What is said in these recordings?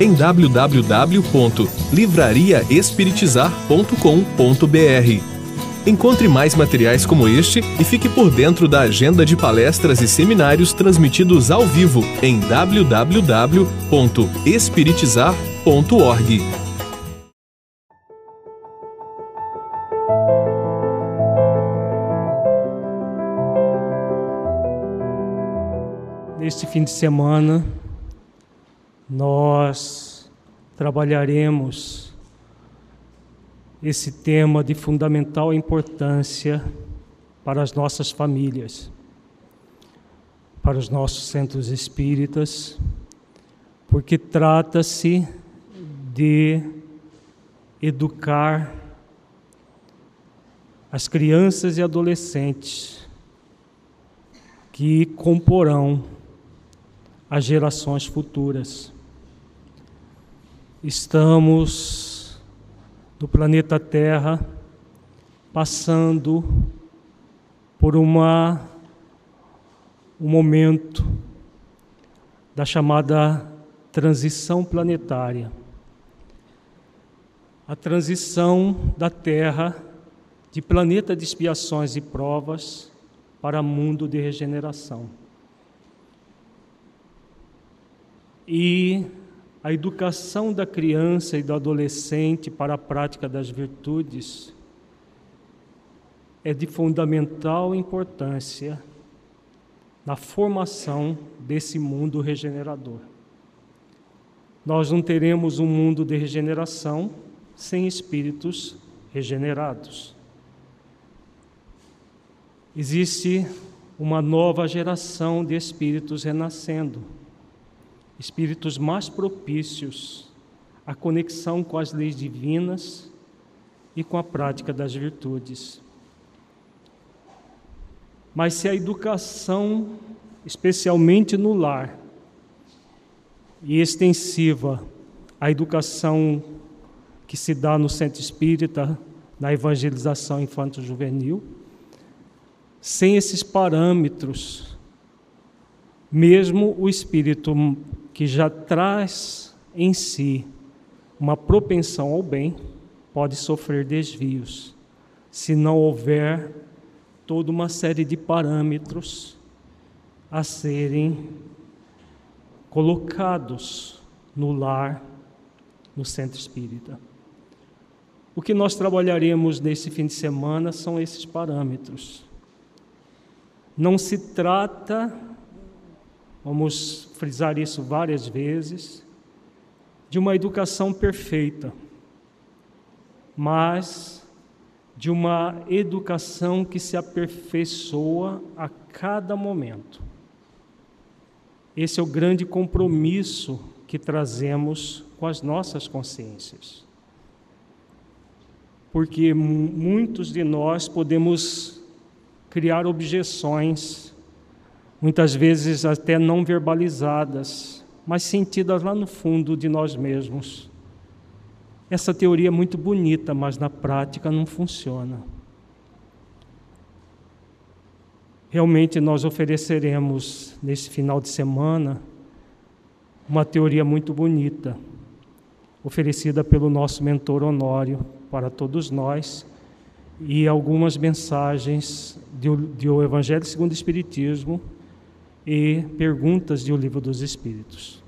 em www.livrariaespiritizar.com.br. Encontre mais materiais como este e fique por dentro da agenda de palestras e seminários transmitidos ao vivo em www.espiritizar.org. Neste fim de semana, nós trabalharemos esse tema de fundamental importância para as nossas famílias, para os nossos centros espíritas, porque trata-se de educar as crianças e adolescentes que comporão as gerações futuras. Estamos no planeta Terra passando por uma um momento da chamada transição planetária. A transição da Terra de planeta de expiações e provas para mundo de regeneração. E a educação da criança e do adolescente para a prática das virtudes é de fundamental importância na formação desse mundo regenerador. Nós não teremos um mundo de regeneração sem espíritos regenerados. Existe uma nova geração de espíritos renascendo espíritos mais propícios à conexão com as leis divinas e com a prática das virtudes. Mas se a educação, especialmente no lar, e extensiva, a educação que se dá no centro espírita, na evangelização infanto-juvenil, sem esses parâmetros, mesmo o espírito que já traz em si uma propensão ao bem, pode sofrer desvios, se não houver toda uma série de parâmetros a serem colocados no lar, no centro espírita. O que nós trabalharemos nesse fim de semana são esses parâmetros. Não se trata vamos frisar isso várias vezes, de uma educação perfeita, mas de uma educação que se aperfeiçoa a cada momento. Esse é o grande compromisso que trazemos com as nossas consciências. Porque muitos de nós podemos criar objeções muitas vezes até não verbalizadas, mas sentidas lá no fundo de nós mesmos. Essa teoria é muito bonita, mas na prática não funciona. Realmente nós ofereceremos nesse final de semana uma teoria muito bonita, oferecida pelo nosso mentor Honório para todos nós, e algumas mensagens do, do Evangelho segundo o Espiritismo e perguntas de O Livro dos Espíritos.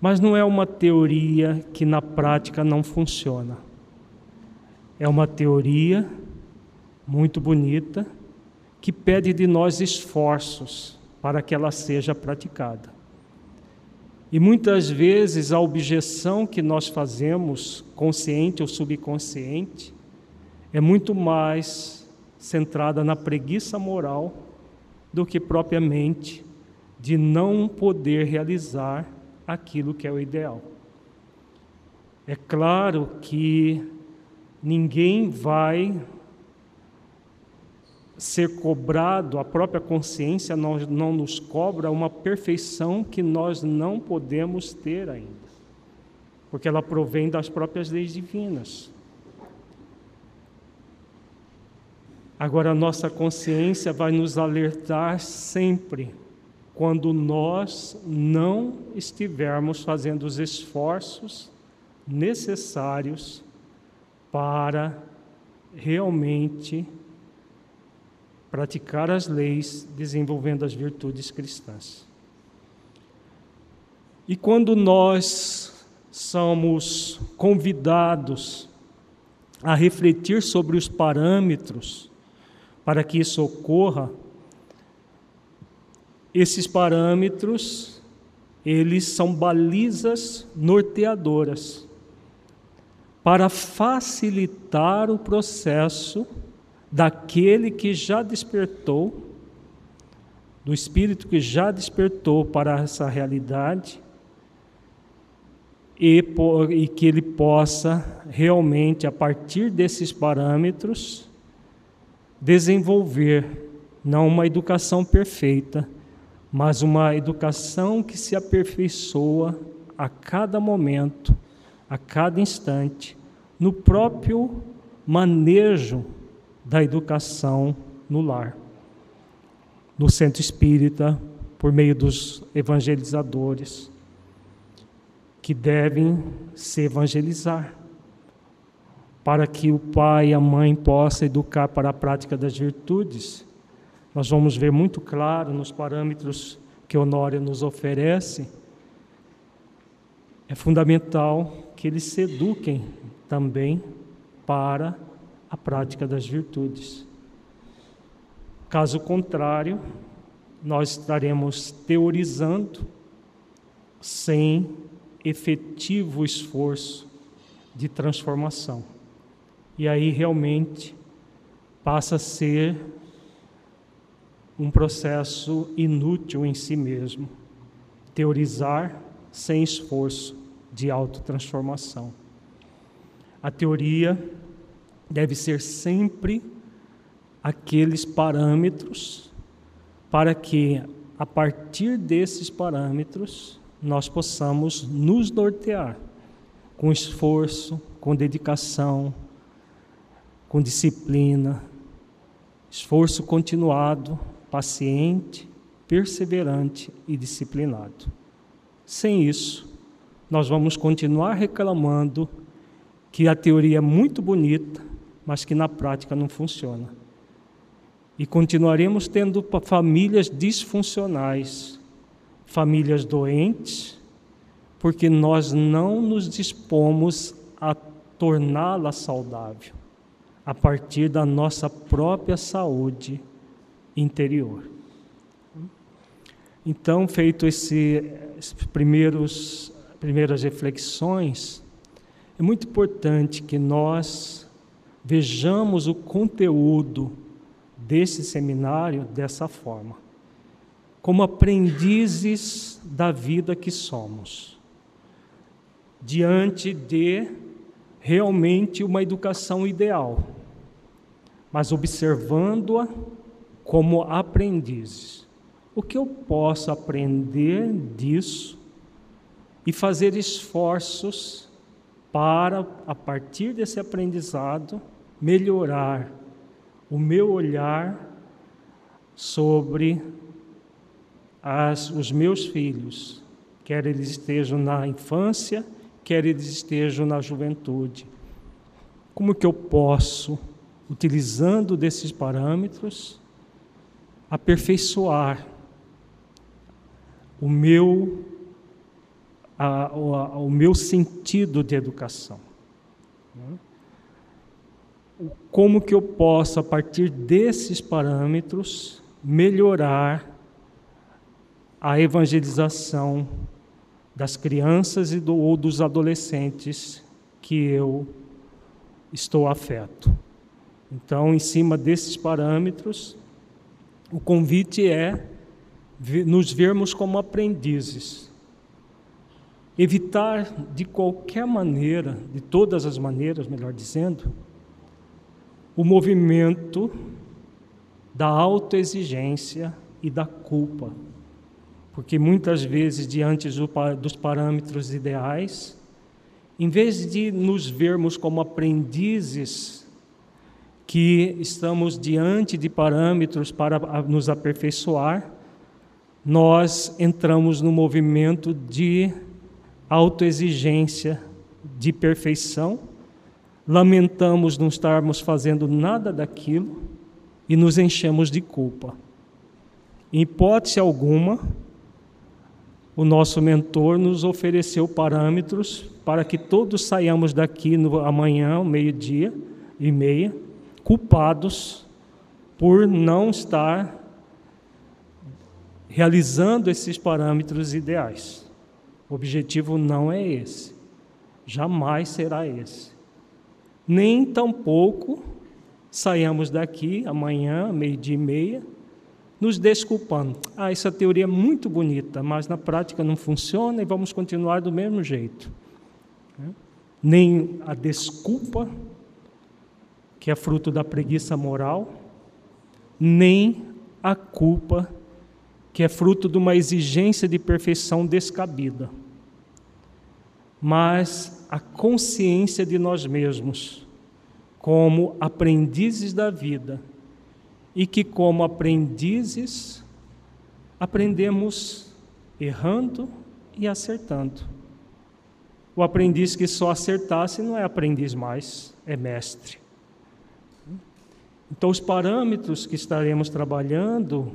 Mas não é uma teoria que na prática não funciona. É uma teoria muito bonita que pede de nós esforços para que ela seja praticada. E muitas vezes a objeção que nós fazemos, consciente ou subconsciente, é muito mais centrada na preguiça moral do que propriamente de não poder realizar aquilo que é o ideal. É claro que ninguém vai ser cobrado, a própria consciência não, não nos cobra uma perfeição que nós não podemos ter ainda, porque ela provém das próprias leis divinas. Agora, a nossa consciência vai nos alertar sempre quando nós não estivermos fazendo os esforços necessários para realmente praticar as leis, desenvolvendo as virtudes cristãs. E quando nós somos convidados a refletir sobre os parâmetros para que isso ocorra, esses parâmetros, eles são balizas norteadoras para facilitar o processo daquele que já despertou, do espírito que já despertou para essa realidade, e, e que ele possa realmente, a partir desses parâmetros, desenvolver não uma educação perfeita, mas uma educação que se aperfeiçoa a cada momento, a cada instante, no próprio manejo da educação no lar. No centro espírita, por meio dos evangelizadores, que devem se evangelizar, para que o pai e a mãe possam educar para a prática das virtudes. Nós vamos ver muito claro nos parâmetros que Honório nos oferece. É fundamental que eles se eduquem também para a prática das virtudes. Caso contrário, nós estaremos teorizando sem efetivo esforço de transformação. E aí realmente passa a ser um processo inútil em si mesmo. Teorizar sem esforço de autotransformação. A teoria deve ser sempre aqueles parâmetros para que, a partir desses parâmetros, nós possamos nos nortear com esforço, com dedicação, com disciplina, esforço continuado, paciente, perseverante e disciplinado. Sem isso, nós vamos continuar reclamando que a teoria é muito bonita, mas que na prática não funciona. E continuaremos tendo famílias disfuncionais, famílias doentes, porque nós não nos dispomos a torná-la saudável a partir da nossa própria saúde interior. Então, feito esse, esses primeiros primeiras reflexões, é muito importante que nós vejamos o conteúdo desse seminário dessa forma, como aprendizes da vida que somos, diante de realmente uma educação ideal, mas observando-a como aprendizes. O que eu posso aprender disso e fazer esforços para, a partir desse aprendizado, melhorar o meu olhar sobre as, os meus filhos, quer eles estejam na infância, quer eles estejam na juventude. Como que eu posso, utilizando desses parâmetros, aperfeiçoar o meu a, a, o meu sentido de educação. Como que eu posso, a partir desses parâmetros, melhorar a evangelização das crianças e do, ou dos adolescentes que eu estou afeto. Então, em cima desses parâmetros, o convite é nos vermos como aprendizes evitar de qualquer maneira, de todas as maneiras, melhor dizendo, o movimento da autoexigência e da culpa. Porque muitas vezes, diante dos parâmetros ideais, em vez de nos vermos como aprendizes que estamos diante de parâmetros para nos aperfeiçoar, nós entramos no movimento de autoexigência, de perfeição, lamentamos não estarmos fazendo nada daquilo e nos enchemos de culpa. Em hipótese alguma, o nosso mentor nos ofereceu parâmetros para que todos saiamos daqui no amanhã, meio-dia e meia, culpados por não estar realizando esses parâmetros ideais. O objetivo não é esse, jamais será esse. Nem tampouco saiamos daqui amanhã, meio-dia e meia, nos desculpando. Ah, essa teoria é muito bonita, mas na prática não funciona e vamos continuar do mesmo jeito. Nem a desculpa, que é fruto da preguiça moral, nem a culpa, que é fruto de uma exigência de perfeição descabida, mas a consciência de nós mesmos como aprendizes da vida e que, como aprendizes, aprendemos errando e acertando. O aprendiz que só acertasse não é aprendiz mais, é mestre. Então, os parâmetros que estaremos trabalhando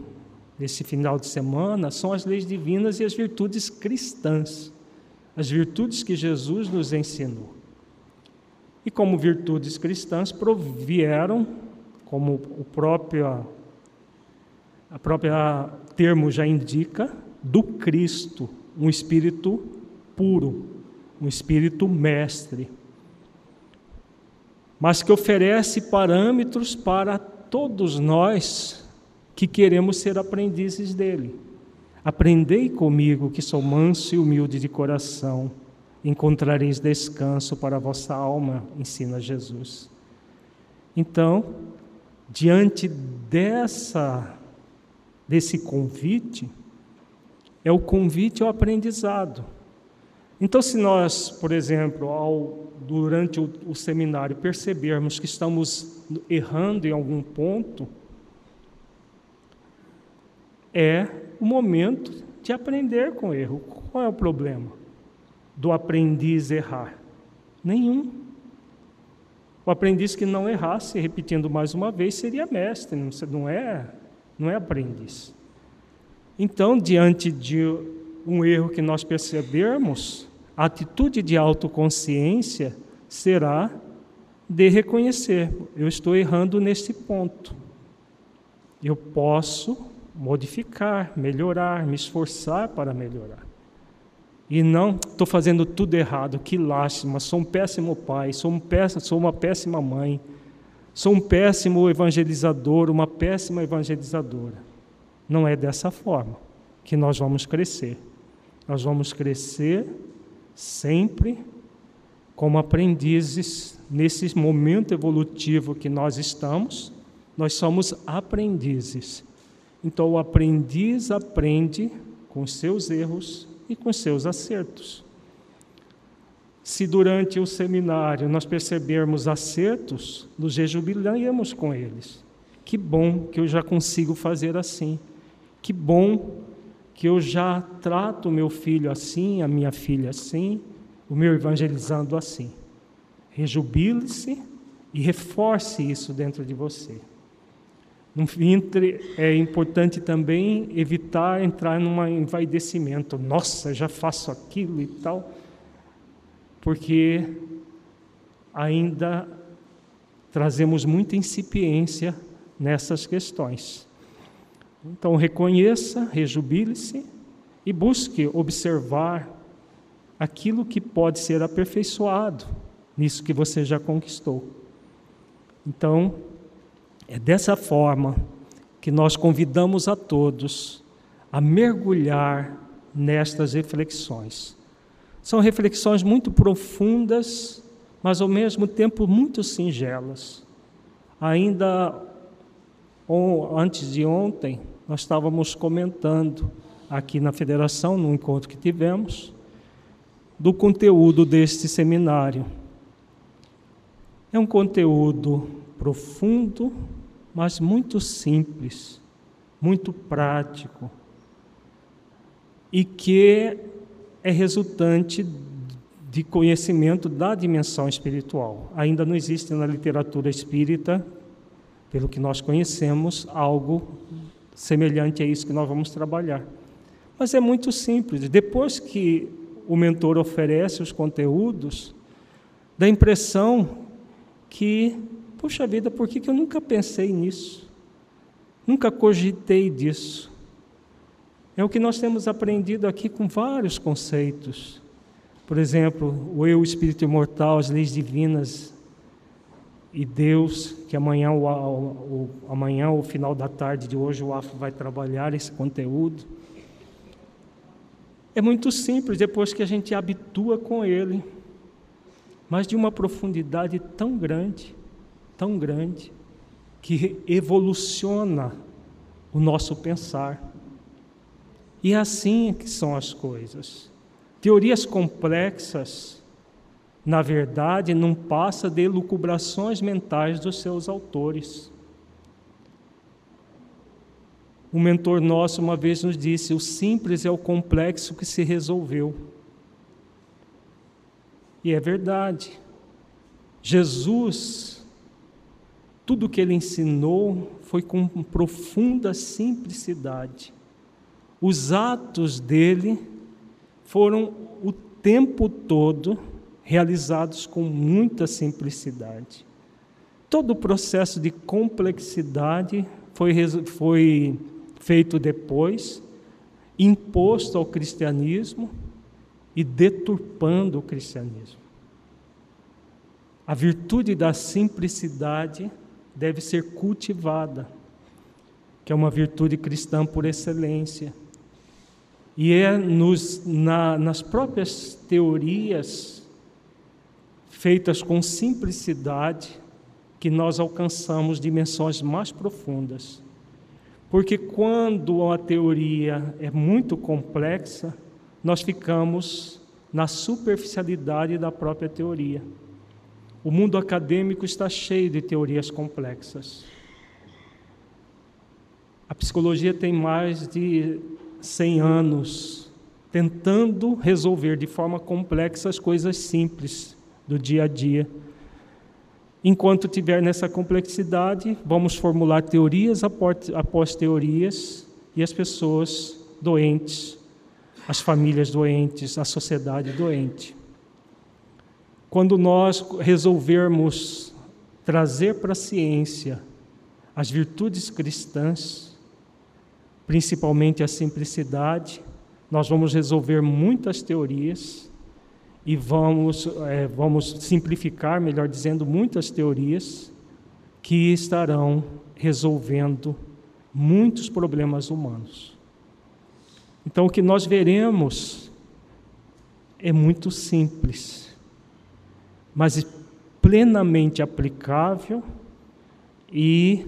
nesse final de semana são as leis divinas e as virtudes cristãs, as virtudes que Jesus nos ensinou. E como virtudes cristãs provieram, como o próprio a própria termo já indica, do Cristo, um espírito puro, um espírito mestre, mas que oferece parâmetros para todos nós que queremos ser aprendizes dele. Aprendei comigo, que sou manso e humilde de coração, encontrareis descanso para a vossa alma, ensina Jesus. Então, diante dessa desse convite, é o convite ao aprendizado. Então, se nós, por exemplo, ao, durante o, o seminário percebermos que estamos errando em algum ponto, é o momento de aprender com o erro. Qual é o problema do aprendiz errar? Nenhum. O aprendiz que não errasse, repetindo mais uma vez, seria mestre, não é, não é aprendiz. Então, diante de um erro que nós percebermos, a atitude de autoconsciência será de reconhecer: eu estou errando nesse ponto. Eu posso modificar, melhorar, me esforçar para melhorar. E não estou fazendo tudo errado, que lástima, sou um péssimo pai, sou, um péssimo, sou uma péssima mãe, sou um péssimo evangelizador, uma péssima evangelizadora. Não é dessa forma que nós vamos crescer. Nós vamos crescer sempre como aprendizes nesse momento evolutivo que nós estamos. Nós somos aprendizes então o aprendiz aprende com seus erros e com seus acertos. Se durante o seminário nós percebermos acertos, nos rejubilamos com eles. Que bom que eu já consigo fazer assim. Que bom que eu já trato o meu filho assim, a minha filha assim, o meu evangelizando assim. Rejubile-se e reforce isso dentro de você. É importante também evitar entrar num envaidecimento. Nossa, já faço aquilo e tal, porque ainda trazemos muita incipiência nessas questões. Então, reconheça, rejubile-se e busque observar aquilo que pode ser aperfeiçoado nisso que você já conquistou. Então, é dessa forma que nós convidamos a todos a mergulhar nestas reflexões. São reflexões muito profundas, mas ao mesmo tempo muito singelas. Ainda antes de ontem, nós estávamos comentando aqui na federação, no encontro que tivemos, do conteúdo deste seminário. É um conteúdo profundo, mas muito simples, muito prático, e que é resultante de conhecimento da dimensão espiritual. Ainda não existe na literatura espírita, pelo que nós conhecemos, algo semelhante a isso que nós vamos trabalhar. Mas é muito simples. Depois que o mentor oferece os conteúdos, dá a impressão que, puxa vida, por que, que eu nunca pensei nisso? Nunca cogitei disso. É o que nós temos aprendido aqui com vários conceitos. Por exemplo, o eu, o espírito imortal, as leis divinas e Deus, que amanhã, o, amanhã, o final da tarde de hoje, o AFO vai trabalhar esse conteúdo. É muito simples depois que a gente habitua com ele, mas de uma profundidade tão grande, tão grande, que evoluciona o nosso pensar. E é assim que são as coisas. Teorias complexas, na verdade, não passa de lucubrações mentais dos seus autores. Um mentor nosso uma vez nos disse: o simples é o complexo que se resolveu. E é verdade. Jesus, tudo que ele ensinou foi com profunda simplicidade. Os atos dele foram o tempo todo realizados com muita simplicidade. Todo o processo de complexidade foi, foi feito depois, imposto ao cristianismo e deturpando o cristianismo. A virtude da simplicidade deve ser cultivada, que é uma virtude cristã por excelência. E é nos, na, nas próprias teorias feitas com simplicidade que nós alcançamos dimensões mais profundas. Porque quando a teoria é muito complexa, nós ficamos na superficialidade da própria teoria. O mundo acadêmico está cheio de teorias complexas. A psicologia tem mais de 100 anos tentando resolver de forma complexa as coisas simples do dia a dia. Enquanto tiver nessa complexidade, vamos formular teorias após teorias e as pessoas doentes, as famílias doentes, a sociedade doente. Quando nós resolvermos trazer para a ciência as virtudes cristãs, principalmente a simplicidade, nós vamos resolver muitas teorias e vamos, é, vamos simplificar, melhor dizendo, muitas teorias que estarão resolvendo muitos problemas humanos. Então, o que nós veremos é muito simples, mas plenamente aplicável e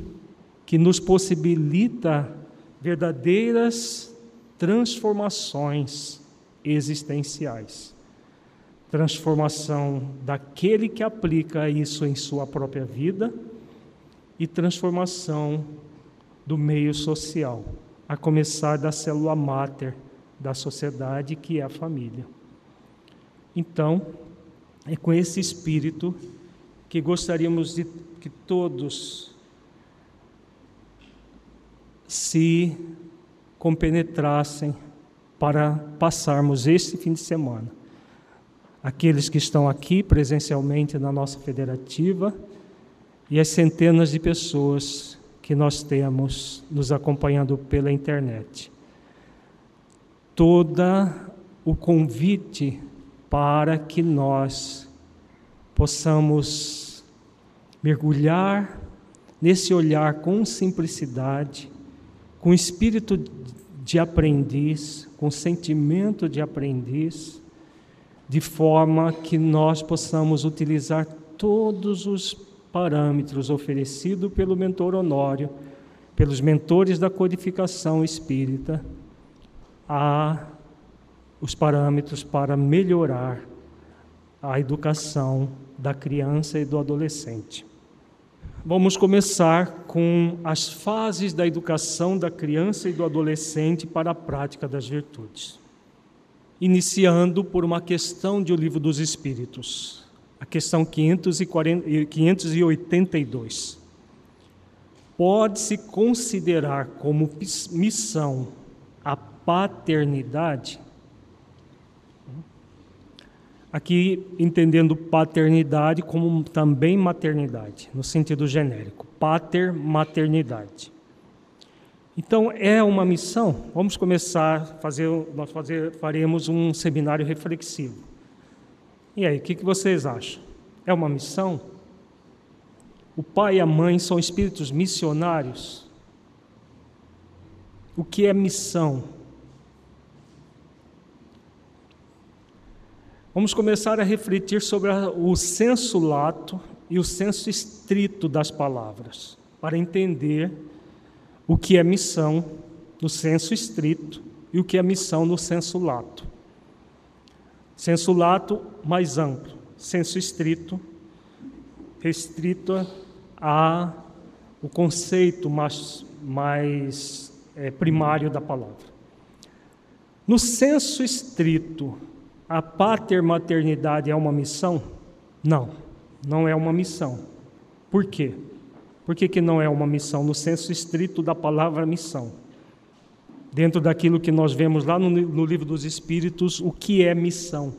que nos possibilita verdadeiras transformações existenciais transformação daquele que aplica isso em sua própria vida e transformação do meio social, a começar da célula máter da sociedade, que é a família. Então, é com esse espírito que gostaríamos de que todos se compenetrassem para passarmos este fim de semana aqueles que estão aqui presencialmente na nossa federativa e as centenas de pessoas que nós temos nos acompanhando pela internet. Toda o convite para que nós possamos mergulhar nesse olhar com simplicidade, com espírito de aprendiz, com sentimento de aprendiz, de forma que nós possamos utilizar todos os parâmetros oferecidos pelo mentor Honório, pelos mentores da codificação espírita, a os parâmetros para melhorar a educação da criança e do adolescente. Vamos começar com as fases da educação da criança e do adolescente para a prática das virtudes. Iniciando por uma questão de O Livro dos Espíritos, a questão 582. Pode-se considerar como missão a paternidade? Aqui entendendo paternidade como também maternidade, no sentido genérico, pater maternidade. Então é uma missão. Vamos começar fazer, nós fazer, faremos um seminário reflexivo. E aí, o que, que vocês acham? É uma missão? O pai e a mãe são espíritos missionários? O que é missão? Vamos começar a refletir sobre o senso lato e o senso estrito das palavras, para entender o que é missão no senso estrito e o que é missão no senso lato. Senso lato mais amplo, senso estrito restrito a o conceito mais, mais é, primário da palavra. No senso estrito, a patermaternidade é uma missão? Não, não é uma missão. Por quê? Por que, que não é uma missão? No senso estrito da palavra missão. Dentro daquilo que nós vemos lá no, no livro dos Espíritos, o que é missão?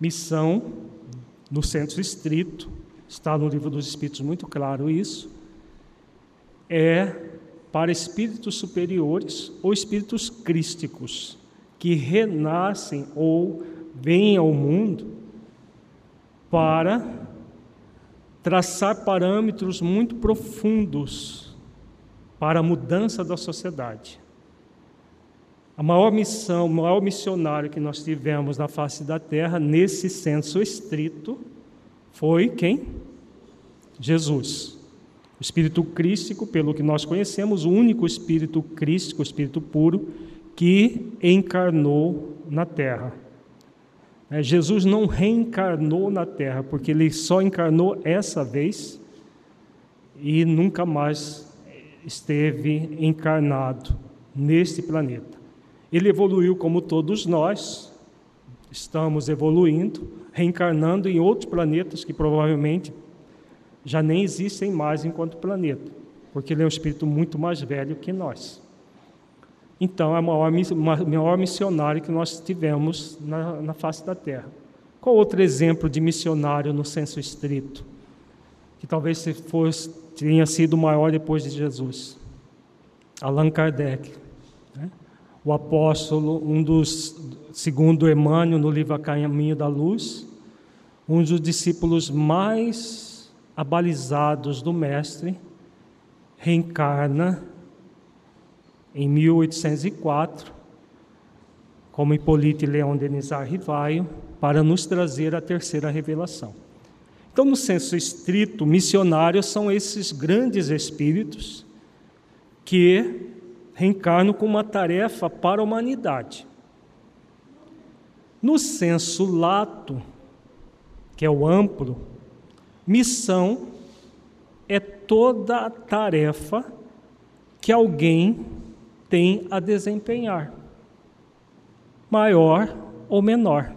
Missão, no senso estrito, está no livro dos Espíritos muito claro isso, é para espíritos superiores ou espíritos crísticos que renascem ou vêm ao mundo para traçar parâmetros muito profundos para a mudança da sociedade. A maior missão, o maior missionário que nós tivemos na face da terra, nesse senso estrito, foi quem? Jesus. O Espírito Crístico, pelo que nós conhecemos, o único Espírito Crístico, o Espírito puro, que encarnou na terra. É, Jesus não reencarnou na terra, porque ele só encarnou essa vez e nunca mais esteve encarnado neste planeta. Ele evoluiu como todos nós, estamos evoluindo, reencarnando em outros planetas que provavelmente já nem existem mais enquanto planeta, porque ele é um espírito muito mais velho que nós. Então, é o maior, maior missionário que nós tivemos na, na face da terra. Qual outro exemplo de missionário no senso estrito? Que talvez se fosse, tenha sido maior depois de Jesus? Allan Kardec. Né? O apóstolo, um dos, segundo Emmanuel, no livro A Caminho da Luz, um dos discípulos mais abalizados do Mestre, reencarna em 1804, como Hippolyte Leon Denisar Rivaio, para nos trazer a terceira revelação. Então, no senso estrito, missionários são esses grandes espíritos que reencarnam com uma tarefa para a humanidade. No senso lato, que é o amplo, missão é toda a tarefa que alguém tem a desempenhar, maior ou menor.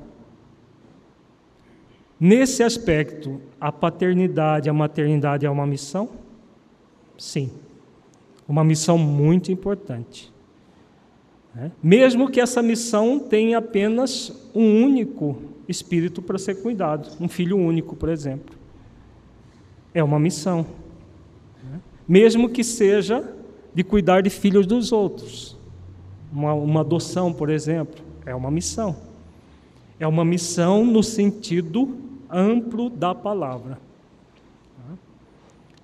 Nesse aspecto, a paternidade, a maternidade é uma missão? Sim, uma missão muito importante. Né? Mesmo que essa missão tenha apenas um único espírito para ser cuidado, um filho único, por exemplo. É uma missão. Né? Mesmo que seja de cuidar de filhos dos outros. Uma, uma adoção, por exemplo, é uma missão. É uma missão no sentido amplo da palavra.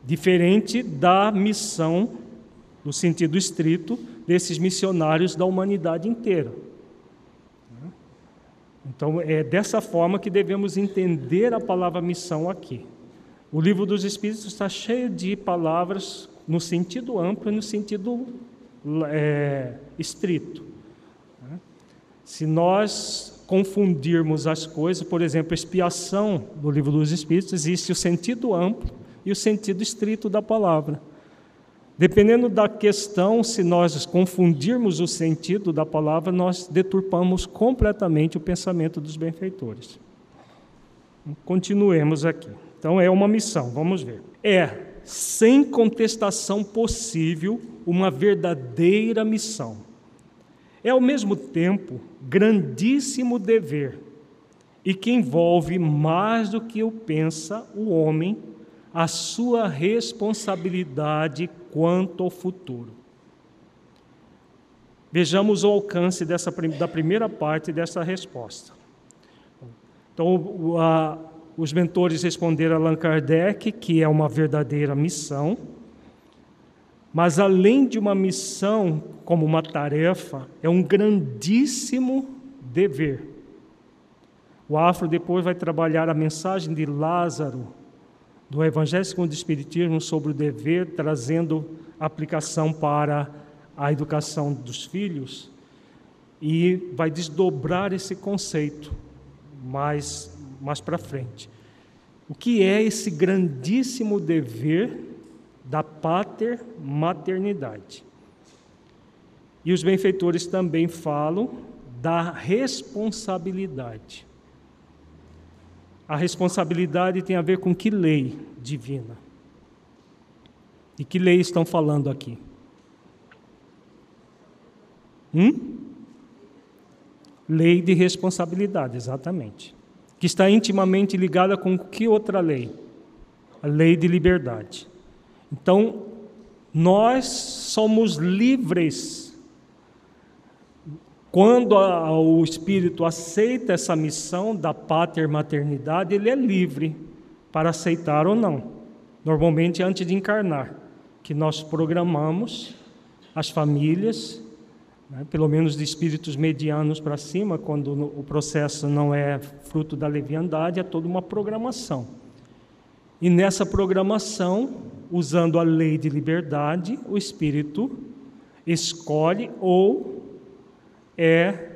Diferente da missão, no sentido estrito, desses missionários da humanidade inteira. Então, é dessa forma que devemos entender a palavra missão aqui. O livro dos Espíritos está cheio de palavras no sentido amplo e no sentido é, estrito. Né? Se nós confundirmos as coisas, por exemplo, expiação no livro dos Espíritos, existe o sentido amplo e o sentido estrito da palavra. Dependendo da questão, se nós confundirmos o sentido da palavra, nós deturpamos completamente o pensamento dos benfeitores. Continuemos aqui. Então, é uma missão, vamos ver. É, sem contestação possível, uma verdadeira missão. É, ao mesmo tempo, grandíssimo dever e que envolve mais do que o pensa o homem a sua responsabilidade quanto ao futuro. Vejamos o alcance dessa, da primeira parte dessa resposta. Então, a, os mentores responderam a Allan Kardec que é uma verdadeira missão, mas além de uma missão como uma tarefa, é um grandíssimo dever. O Afro depois vai trabalhar a mensagem de Lázaro do Evangelho segundo o Espiritismo sobre o dever, trazendo aplicação para a educação dos filhos, e vai desdobrar esse conceito mais, mais para frente. O que é esse grandíssimo dever da pater maternidade? E os benfeitores também falam da responsabilidade. A responsabilidade tem a ver com que lei divina? E que lei estão falando aqui? Hum? Lei de responsabilidade, exatamente. Que está intimamente ligada com que outra lei? A lei de liberdade. Então, nós somos livres quando a, o espírito aceita essa missão da paternidade, ele é livre para aceitar ou não. Normalmente antes de encarnar, que nós programamos as famílias, né, pelo menos de espíritos medianos para cima, quando o processo não é fruto da leviandade, é toda uma programação. E nessa programação, usando a lei de liberdade, o espírito escolhe ou é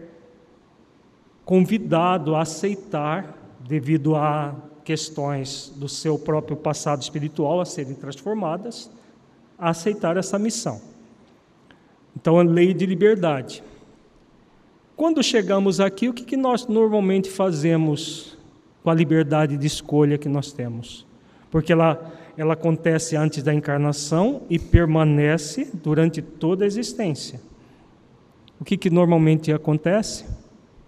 convidado a aceitar, devido a questões do seu próprio passado espiritual a serem transformadas, a aceitar essa missão. Então, a lei de liberdade. Quando chegamos aqui, o que, nós normalmente fazemos com a liberdade de escolha que nós temos? Porque ela, ela acontece antes da encarnação e permanece durante toda a existência o que, que normalmente acontece?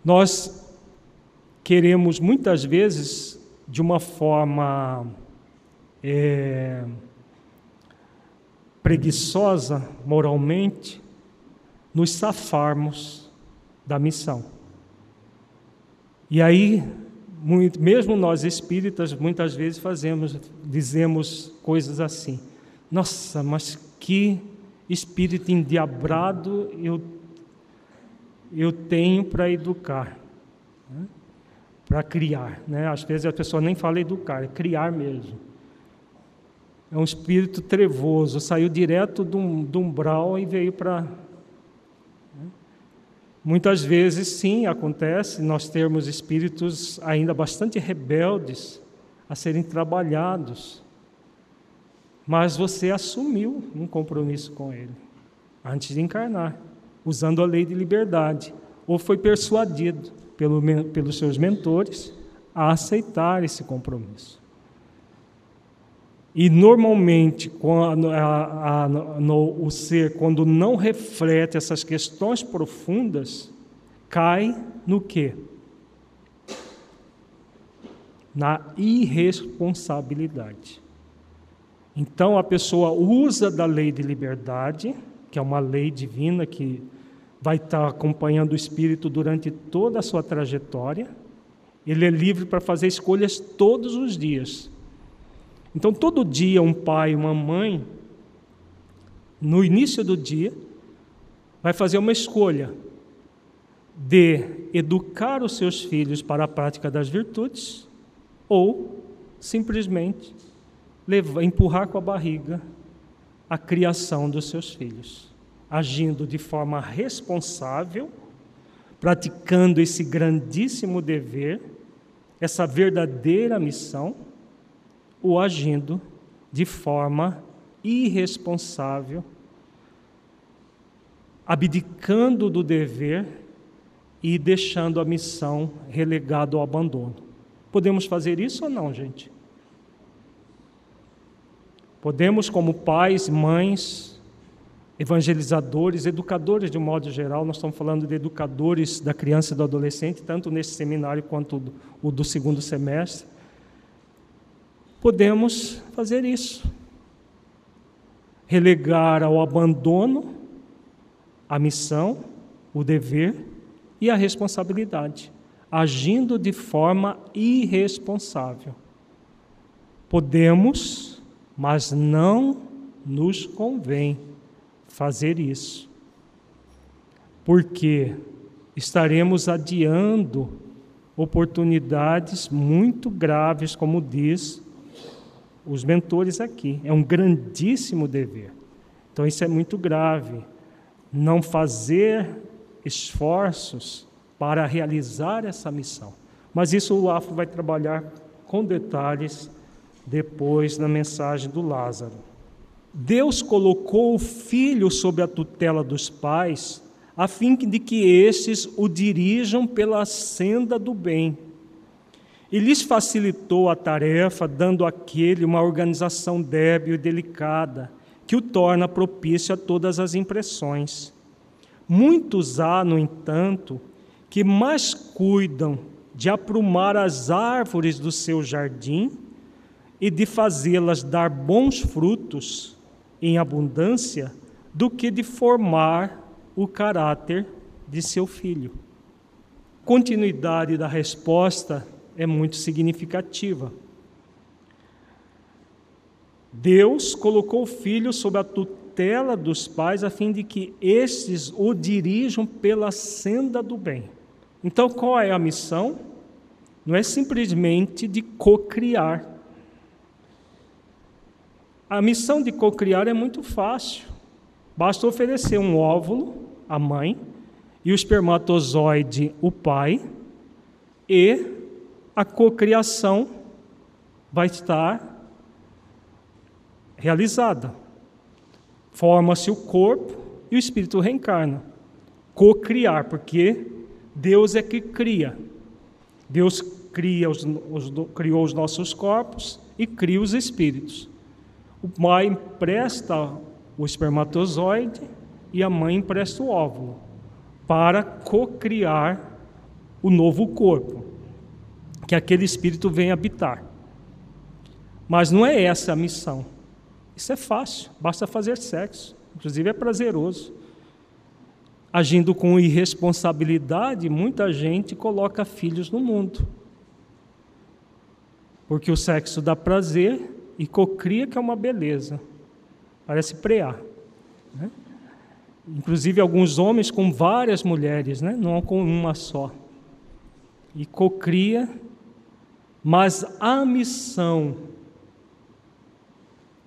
Nós queremos muitas vezes, de uma forma é, preguiçosa moralmente, nos safarmos da missão. E aí, muito, mesmo nós espíritas, muitas vezes fazemos, dizemos coisas assim: Nossa, mas que espírito endiabrado eu eu tenho para educar, né? para criar. Né? Às vezes a pessoa nem fala educar, é criar mesmo. É um espírito trevoso, saiu direto do, do umbral e veio para. Muitas vezes, sim, acontece nós termos espíritos ainda bastante rebeldes a serem trabalhados, mas você assumiu um compromisso com ele antes de encarnar usando a lei de liberdade, ou foi persuadido pelo, pelos seus mentores a aceitar esse compromisso. E normalmente, quando a, a, no, o ser, quando não reflete essas questões profundas, cai no quê? Na irresponsabilidade. Então a pessoa usa da lei de liberdade, que é uma lei divina que vai estar acompanhando o espírito durante toda a sua trajetória. Ele é livre para fazer escolhas todos os dias. Então, todo dia, um pai, uma mãe, no início do dia, vai fazer uma escolha. de educar os seus filhos para a prática das virtudes ou simplesmente levar, empurrar com a barriga a criação dos seus filhos, agindo de forma responsável, praticando esse grandíssimo dever, essa verdadeira missão, ou agindo de forma irresponsável, abdicando do dever e deixando a missão relegada ao abandono. Podemos fazer isso ou não, gente? Podemos, como pais, mães, evangelizadores, educadores de um modo geral, nós estamos falando de educadores da criança e do adolescente, tanto nesse seminário quanto o do segundo semestre, podemos fazer isso. Relegar ao abandono a missão, o dever e a responsabilidade, agindo de forma irresponsável. Podemos, mas não nos convém fazer isso, porque estaremos adiando oportunidades muito graves, como diz os mentores aqui. É um grandíssimo dever. Então, isso é muito grave. Não fazer esforços para realizar essa missão. Mas isso o Afro vai trabalhar com detalhes depois na mensagem do Lázaro. Deus colocou o filho sob a tutela dos pais, a fim de que estes o dirijam pela senda do bem. E lhes facilitou a tarefa, dando àquele uma organização débil e delicada, que o torna propício a todas as impressões. Muitos há, no entanto, que mais cuidam de aprumar as árvores do seu jardim e de fazê-las dar bons frutos em abundância do que de formar o caráter de seu filho. Continuidade da resposta é muito significativa. Deus colocou o filho sob a tutela dos pais a fim de que estes o dirijam pela senda do bem. Então, qual é a missão? Não é simplesmente de cocriar. A missão de cocriar é muito fácil. Basta oferecer um óvulo à mãe e o espermatozoide o pai, e a cocriação vai estar realizada. Forma-se o corpo e o espírito reencarna. Co-criar, porque Deus é que cria. Deus cria os, os, criou os nossos corpos e cria os espíritos. O pai empresta o espermatozoide e a mãe empresta o óvulo para co-criar o novo corpo, que aquele espírito vem habitar. Mas não é essa a missão. Isso é fácil, basta fazer sexo, inclusive é prazeroso. Agindo com irresponsabilidade, muita gente coloca filhos no mundo. Porque o sexo dá prazer e cocria que é uma beleza. Parece prear. Né? Inclusive alguns homens com várias mulheres, né? não com uma só. E cocria, mas a missão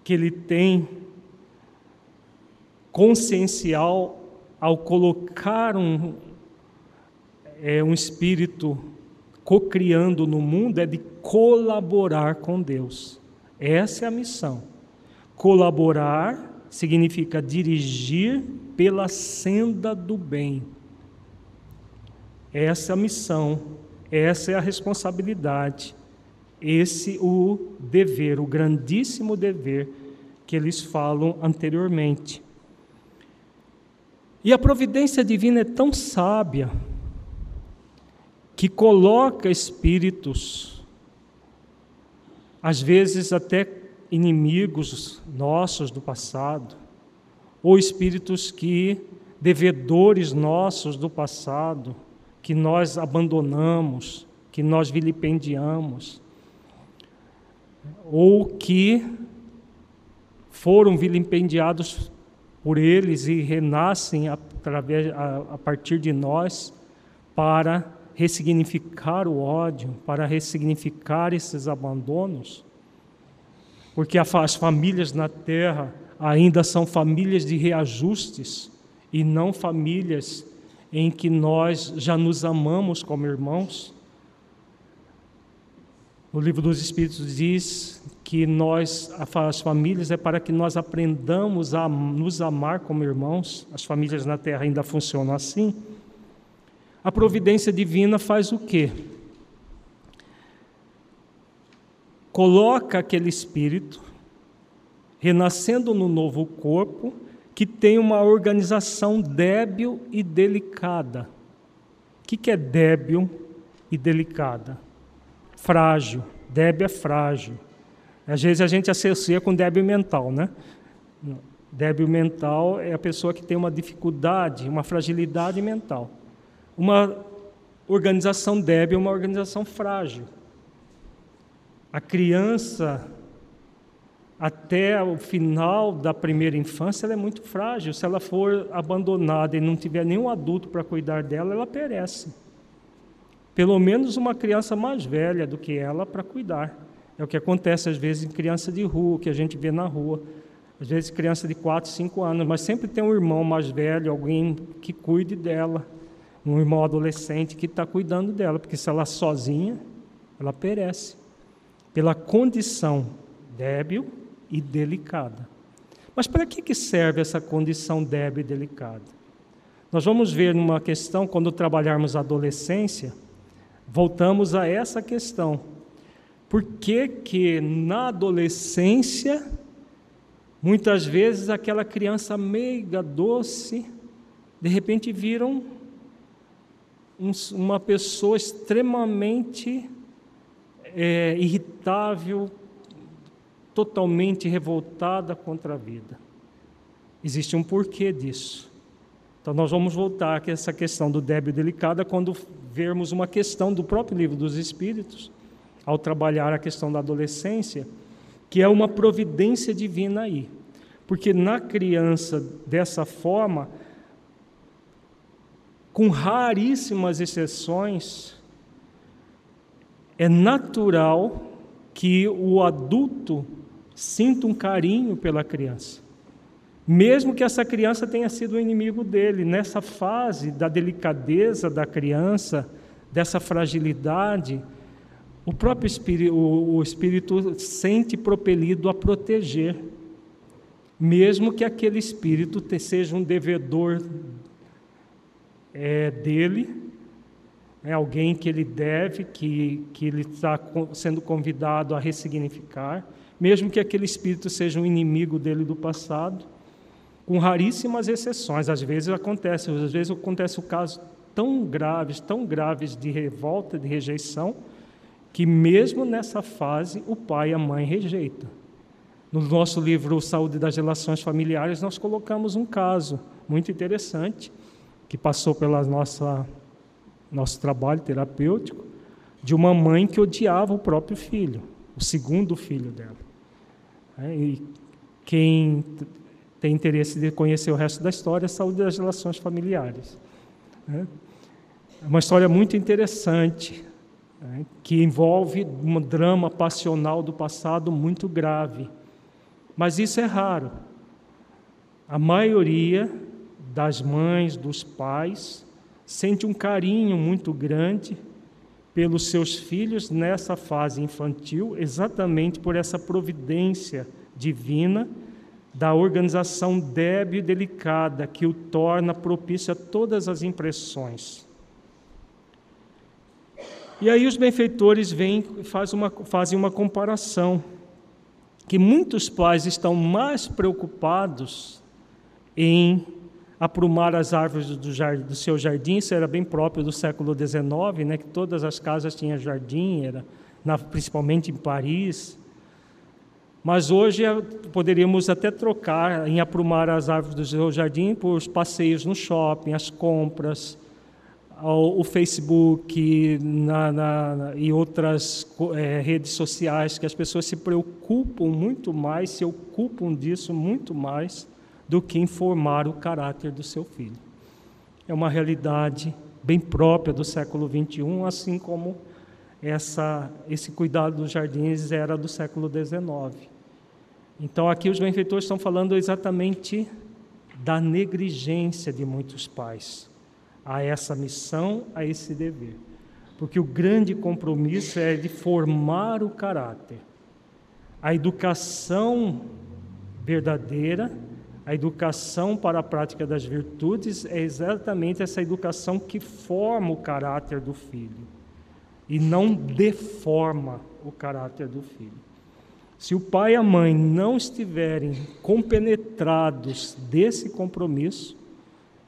que ele tem consciencial ao colocar um, é, um espírito cocriando no mundo é de colaborar com Deus. Essa é a missão. Colaborar significa dirigir pela senda do bem. Essa é a missão, essa é a responsabilidade esse o dever, o grandíssimo dever que eles falam anteriormente. E a providência divina é tão sábia que coloca espíritos, às vezes até inimigos nossos do passado, ou espíritos que devedores nossos do passado, que nós abandonamos, que nós vilipendiamos, ou que foram vilipendiados por eles e renascem através, a, a partir de nós para ressignificar o ódio, para ressignificar esses abandonos, porque as famílias na terra ainda são famílias de reajustes e não famílias em que nós já nos amamos como irmãos. O livro dos Espíritos diz que nós, as famílias, é para que nós aprendamos a nos amar como irmãos. As famílias na terra ainda funcionam assim. A providência divina faz o quê? Coloca aquele espírito renascendo no novo corpo que tem uma organização débil e delicada. O que é débil e delicada? Frágil. Débil é frágil. Às vezes a gente associa com débil mental, né? Débil mental é a pessoa que tem uma dificuldade, uma fragilidade mental. Uma organização débil é uma organização frágil. A criança, até o final da primeira infância, ela é muito frágil. Se ela for abandonada e não tiver nenhum adulto para cuidar dela, ela perece. Pelo menos uma criança mais velha do que ela para cuidar. É o que acontece às vezes em criança de rua, que a gente vê na rua. Às vezes criança de 4, 5 anos, mas sempre tem um irmão mais velho, alguém que cuide dela um irmão adolescente que está cuidando dela, porque se ela sozinha, ela perece pela condição débil e delicada. Mas para que, que serve essa condição débil e delicada? Nós vamos ver numa questão, quando trabalharmos a adolescência, voltamos a essa questão. Por que, que na adolescência, muitas vezes aquela criança meiga, doce, de repente viram um, uma pessoa extremamente é, irritável, totalmente revoltada contra a vida. Existe um porquê disso. Então, nós vamos voltar a essa questão do débil delicada quando vermos uma questão do próprio livro dos Espíritos, ao trabalhar a questão da adolescência, que é uma providência divina aí. Porque na criança, dessa forma, com raríssimas exceções, é natural que o adulto sinta um carinho pela criança. Mesmo que essa criança tenha sido o inimigo dele, nessa fase da delicadeza da criança, dessa fragilidade, o próprio espírito, o, o espírito sente propelido a proteger, mesmo que aquele espírito seja um devedor é dele, é alguém que ele deve, que, que ele está sendo convidado a ressignificar, mesmo que aquele espírito seja um inimigo dele do passado, com raríssimas exceções. Às vezes acontece, às vezes acontece o caso tão graves, tão graves de revolta, de rejeição, que mesmo nessa fase o pai e a mãe rejeitam. No nosso livro Saúde das Relações Familiares, nós colocamos um caso muito interessante que passou pelo nosso trabalho terapêutico, de uma mãe que odiava o próprio filho, o segundo filho dela. É, e quem tem interesse de conhecer o resto da história, saúde das relações familiares. É, é uma história muito interessante, é, que envolve um drama passional do passado muito grave. Mas isso é raro. A maioria das mães, dos pais, sente um carinho muito grande pelos seus filhos nessa fase infantil, exatamente por essa providência divina da organização débil e delicada que o torna propício a todas as impressões. E aí os benfeitores vêm faz uma, fazem uma comparação, que muitos pais estão mais preocupados em aprumar as árvores do, jardim, do seu jardim, isso era bem próprio do século XIX, né, que todas as casas tinham jardim, era, na, principalmente em Paris. Mas hoje é, poderíamos até trocar em aprumar as árvores do seu jardim por os passeios no shopping, as compras, o Facebook na, na, e outras é, redes sociais, que as pessoas se preocupam muito mais, se ocupam disso muito mais do que informar o caráter do seu filho. É uma realidade bem própria do século XXI, assim como essa, esse cuidado dos jardins era do século XIX. Então, aqui os benfeitores estão falando exatamente da negligência de muitos pais a essa missão, a esse dever. Porque o grande compromisso é de formar o caráter. A educação verdadeira, a educação para a prática das virtudes é exatamente essa educação que forma o caráter do filho e não deforma o caráter do filho. Se o pai e a mãe não estiverem compenetrados desse compromisso,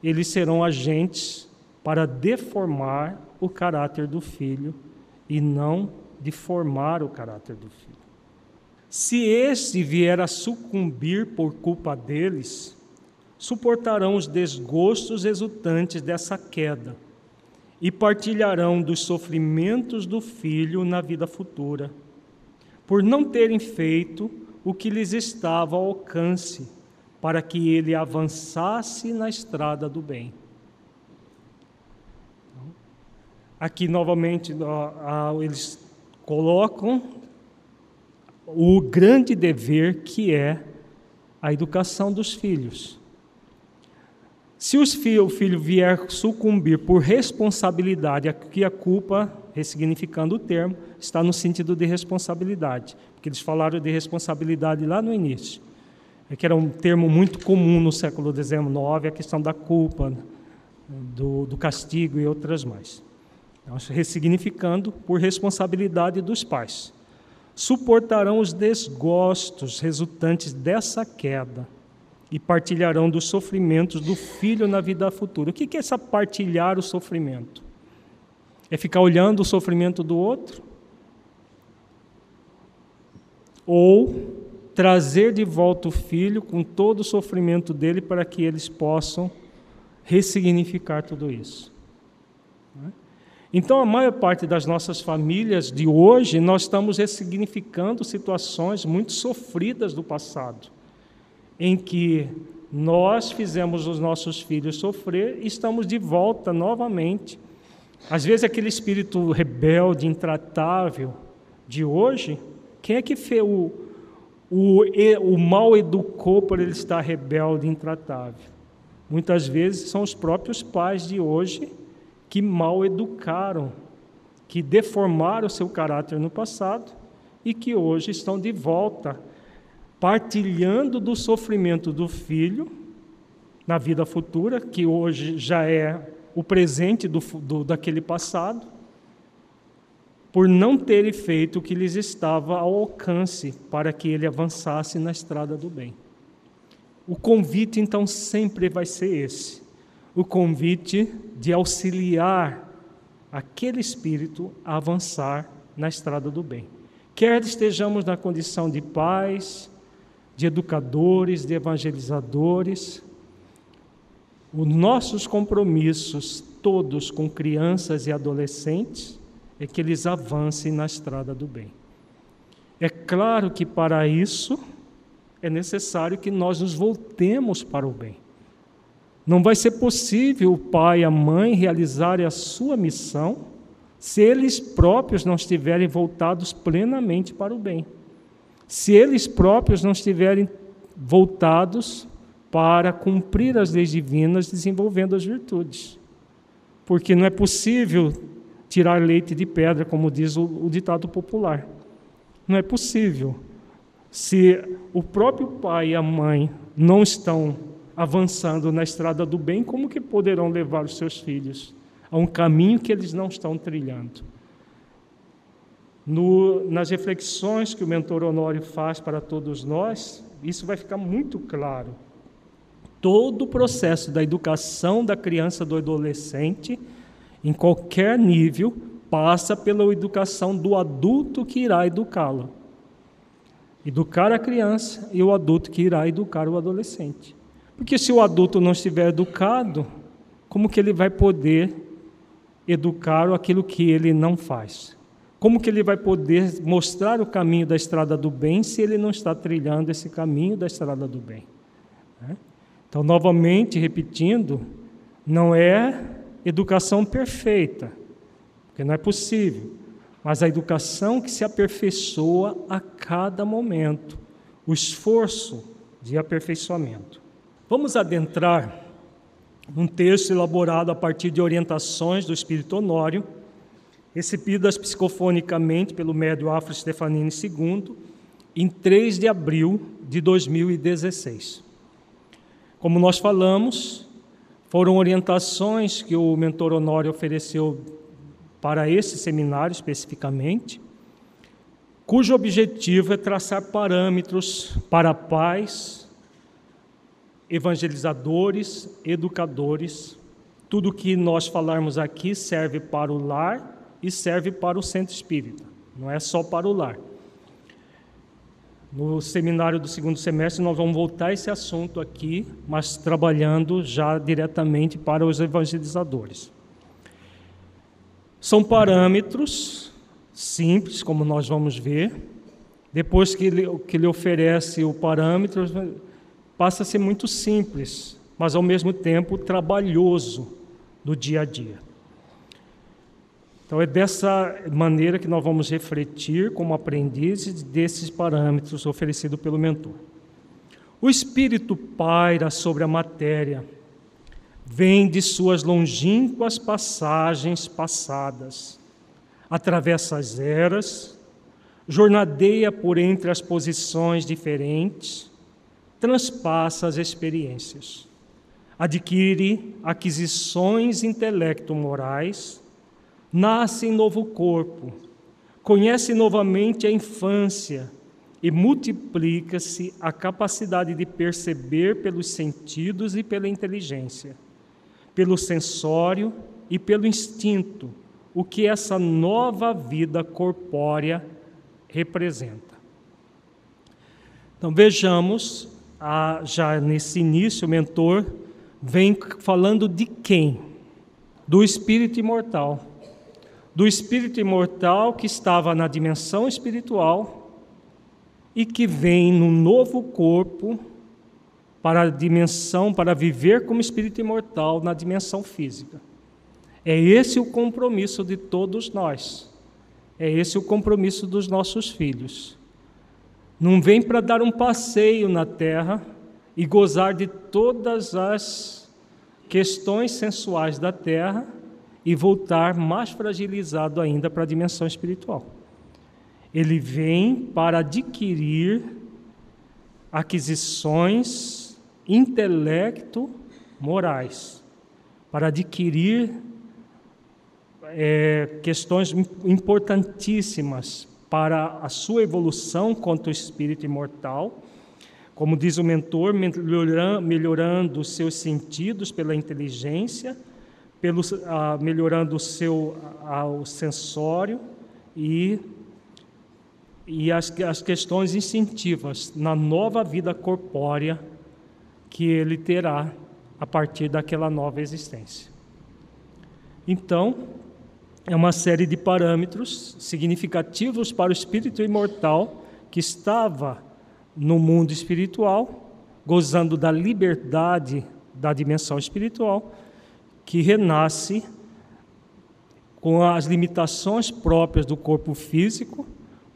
eles serão agentes para deformar o caráter do filho e não de formar o caráter do filho. Se este vier a sucumbir por culpa deles, suportarão os desgostos resultantes dessa queda e partilharão dos sofrimentos do filho na vida futura, por não terem feito o que lhes estava ao alcance, para que ele avançasse na estrada do bem. Aqui novamente eles colocam o grande dever que é a educação dos filhos. Se o filho vier sucumbir por responsabilidade, aqui a culpa, ressignificando o termo, está no sentido de responsabilidade, porque eles falaram de responsabilidade lá no início, é que era um termo muito comum no século XIX, a questão da culpa, do, do castigo e outras mais ressignificando por responsabilidade dos pais. Suportarão os desgostos resultantes dessa queda e partilharão dos sofrimentos do filho na vida futura. O que é essa partilhar o sofrimento? É ficar olhando o sofrimento do outro? Ou trazer de volta o filho com todo o sofrimento dele para que eles possam ressignificar tudo isso? Então, a maior parte das nossas famílias de hoje, nós estamos ressignificando situações muito sofridas do passado, em que nós fizemos os nossos filhos sofrer estamos de volta novamente. Às vezes, aquele espírito rebelde, intratável de hoje, quem é que fez o, o, o mal educou por ele estar rebelde, intratável? Muitas vezes são os próprios pais de hoje que mal educaram, que deformaram seu caráter no passado e que hoje estão de volta, partilhando do sofrimento do filho na vida futura, que hoje já é o presente do, do, daquele passado, por não terem feito o que lhes estava ao alcance para que ele avançasse na estrada do bem. O convite, então, sempre vai ser esse: o convite de auxiliar aquele espírito a avançar na estrada do bem. Quer estejamos na condição de pais, de educadores, de evangelizadores, os nossos compromissos, todos com crianças e adolescentes, é que eles avancem na estrada do bem. É claro que para isso é necessário que nós nos voltemos para o bem. Não vai ser possível o pai e a mãe realizarem a sua missão se eles próprios não estiverem voltados plenamente para o bem. Se eles próprios não estiverem voltados para cumprir as leis divinas, desenvolvendo as virtudes. Porque não é possível tirar leite de pedra, como diz o, o ditado popular. Não é possível. Se o próprio pai e a mãe não estão avançando na estrada do bem, como que poderão levar os seus filhos a um caminho que eles não estão trilhando? No, nas reflexões que o mentor Honório faz para todos nós, isso vai ficar muito claro. Todo o processo da educação da criança, do adolescente, em qualquer nível, passa pela educação do adulto que irá educá-la. Educar a criança e o adulto que irá educar o adolescente. Porque se o adulto não estiver educado, como que ele vai poder educar aquilo que ele não faz? Como que ele vai poder mostrar o caminho da estrada do bem se ele não está trilhando esse caminho da estrada do bem? Né? Então, novamente repetindo, não é educação perfeita, porque não é possível, mas a educação que se aperfeiçoa a cada momento, o esforço de aperfeiçoamento. Vamos adentrar num texto elaborado a partir de orientações do Espírito Honório, recebidas psicofonicamente pelo médio Afro Stefanini II, em 3 de abril de 2016. Como nós falamos, foram orientações que o mentor Honório ofereceu para esse seminário especificamente, cujo objetivo é traçar parâmetros para pais, evangelizadores, educadores. Tudo que nós falarmos aqui serve para o lar e serve para o centro espírita, não é só para o lar. No seminário do segundo semestre, nós vamos voltar esse assunto aqui, mas trabalhando já diretamente para os evangelizadores. São parâmetros simples, como nós vamos ver. Depois que ele, que ele oferece o parâmetro, passa a ser muito simples, mas ao mesmo tempo trabalhoso do dia a dia. Então é dessa maneira que nós vamos refletir como aprendizes desses parâmetros oferecidos pelo mentor. O espírito paira sobre a matéria, vem de suas longínquas passagens passadas, atravessa as eras, jornadeia por entre as posições diferentes, transpassa as experiências, adquire aquisições intelecto-morais nasce em novo corpo, conhece novamente a infância e multiplica-se a capacidade de perceber pelos sentidos e pela inteligência, pelo sensório e pelo instinto, o que essa nova vida corpórea representa. Então vejamos, já nesse início, o mentor vem falando de quem? Do espírito imortal do espírito imortal que estava na dimensão espiritual e que vem no novo corpo para a dimensão, para viver como espírito imortal na dimensão física. É esse o compromisso de todos nós. É esse o compromisso dos nossos filhos. Não vem para dar um passeio na terra e gozar de todas as questões sensuais da terra e voltar mais fragilizado ainda para a dimensão espiritual. Ele vem para adquirir aquisições intelecto morais, para adquirir é, questões importantíssimas para a sua evolução quanto espírito imortal, como diz o mentor, melhorando os seus sentidos pela inteligência pelo, ah, melhorando o seu ah, o sensório e, e as, as questões instintivas na nova vida corpórea que ele terá a partir daquela nova existência. Então, é uma série de parâmetros significativos para o espírito imortal que estava no mundo espiritual, gozando da liberdade da dimensão espiritual que renasce com as limitações próprias do corpo físico,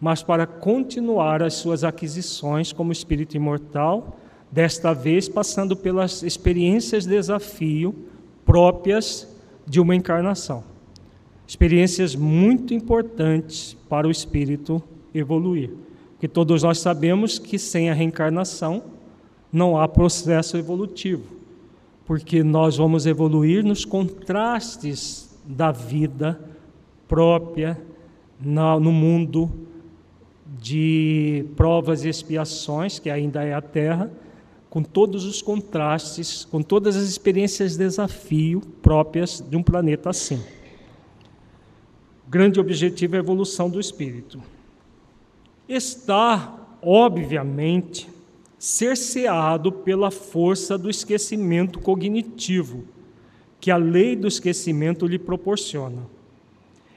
mas para continuar as suas aquisições como espírito imortal, desta vez passando pelas experiências de desafio próprias de uma encarnação. Experiências muito importantes para o espírito evoluir, porque todos nós sabemos que sem a reencarnação não há processo evolutivo porque nós vamos evoluir nos contrastes da vida própria no mundo de provas e expiações, que ainda é a Terra, com todos os contrastes, com todas as experiências de desafio próprias de um planeta assim. O grande objetivo é a evolução do espírito. Está, obviamente, cerceado pela força do esquecimento cognitivo que a lei do esquecimento lhe proporciona.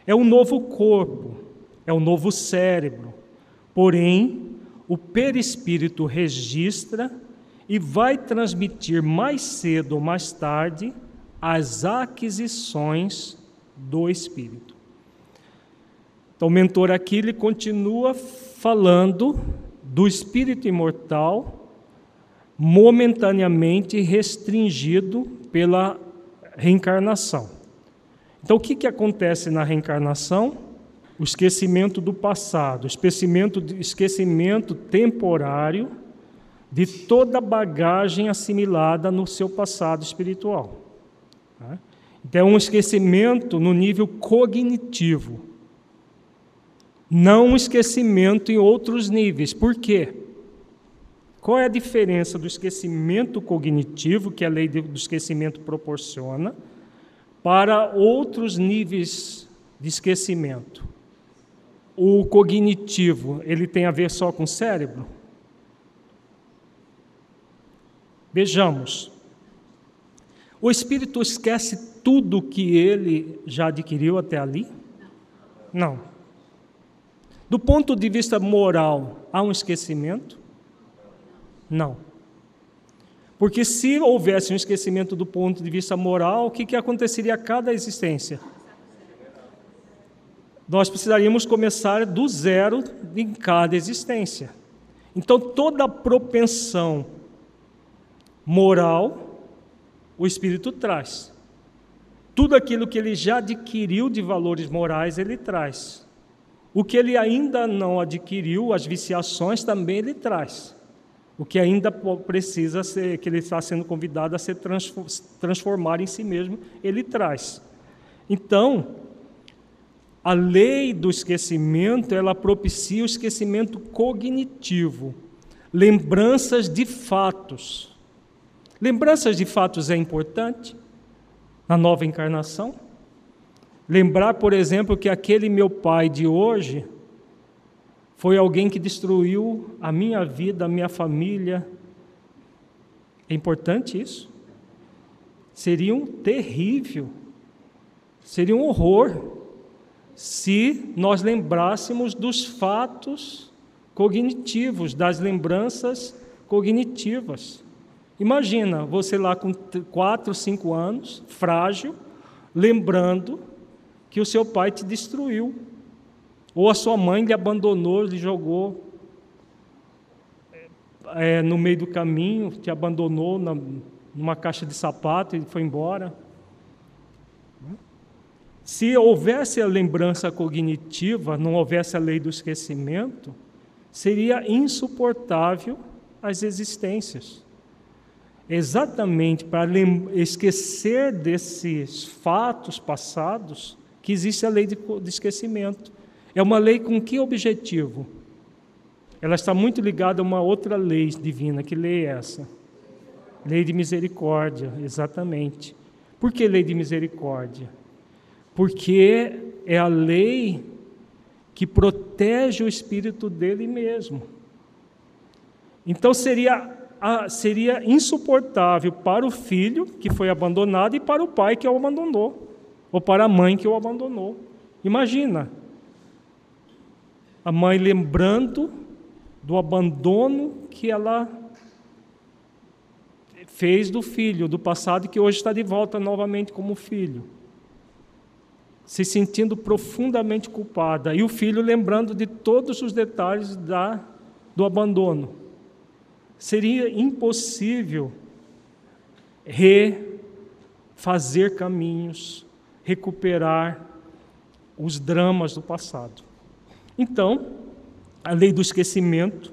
É um novo corpo, é um novo cérebro, porém, o perispírito registra e vai transmitir mais cedo ou mais tarde as aquisições do Espírito. Então, o mentor aqui ele continua falando do espírito imortal momentaneamente restringido pela reencarnação. Então, o que, que acontece na reencarnação? O esquecimento do passado, o esquecimento, esquecimento temporário de toda a bagagem assimilada no seu passado espiritual. Tá? Então, é um esquecimento no nível cognitivo, não um esquecimento em outros níveis. Por quê? Qual é a diferença do esquecimento cognitivo, que a lei do esquecimento proporciona, para outros níveis de esquecimento? O cognitivo, ele tem a ver só com o cérebro? Vejamos. O espírito esquece tudo que ele já adquiriu até ali? Não. Do ponto de vista moral, há um esquecimento? Não. Porque se houvesse um esquecimento do ponto de vista moral, o que, que aconteceria a cada existência? Nós precisaríamos começar do zero em cada existência. Então, toda a propensão moral, o Espírito traz. Tudo aquilo que ele já adquiriu de valores morais, ele traz. O que ele ainda não adquiriu, as viciações, também ele traz o que ainda precisa ser, que ele está sendo convidado a se transformar em si mesmo, ele traz. Então, a lei do esquecimento, ela propicia o esquecimento cognitivo, lembranças de fatos. Lembranças de fatos é importante na nova encarnação? Lembrar, por exemplo, que aquele meu pai de hoje foi alguém que destruiu a minha vida, a minha família. É importante isso? Seria um terrível, seria um horror se nós lembrássemos dos fatos cognitivos, das lembranças cognitivas. Imagina você lá com quatro, cinco anos, frágil, lembrando que o seu pai te destruiu, ou a sua mãe lhe abandonou, lhe jogou é, no meio do caminho, te abandonou na, numa caixa de sapato e foi embora. Se houvesse a lembrança cognitiva, não houvesse a lei do esquecimento, seria insuportável as existências. Exatamente para esquecer desses fatos passados que existe a lei de esquecimento. É uma lei com que objetivo? Ela está muito ligada a uma outra lei divina. Que lei é essa? Lei de misericórdia, exatamente. Por que lei de misericórdia? Porque é a lei que protege o espírito dele mesmo. Então seria, seria insuportável para o filho que foi abandonado e para o pai que o abandonou, ou para a mãe que o abandonou. Imagina, a mãe lembrando do abandono que ela fez do filho, do passado, que hoje está de volta novamente como filho. Se sentindo profundamente culpada. E o filho lembrando de todos os detalhes da, do abandono. Seria impossível refazer caminhos, recuperar os dramas do passado. Então, a lei do esquecimento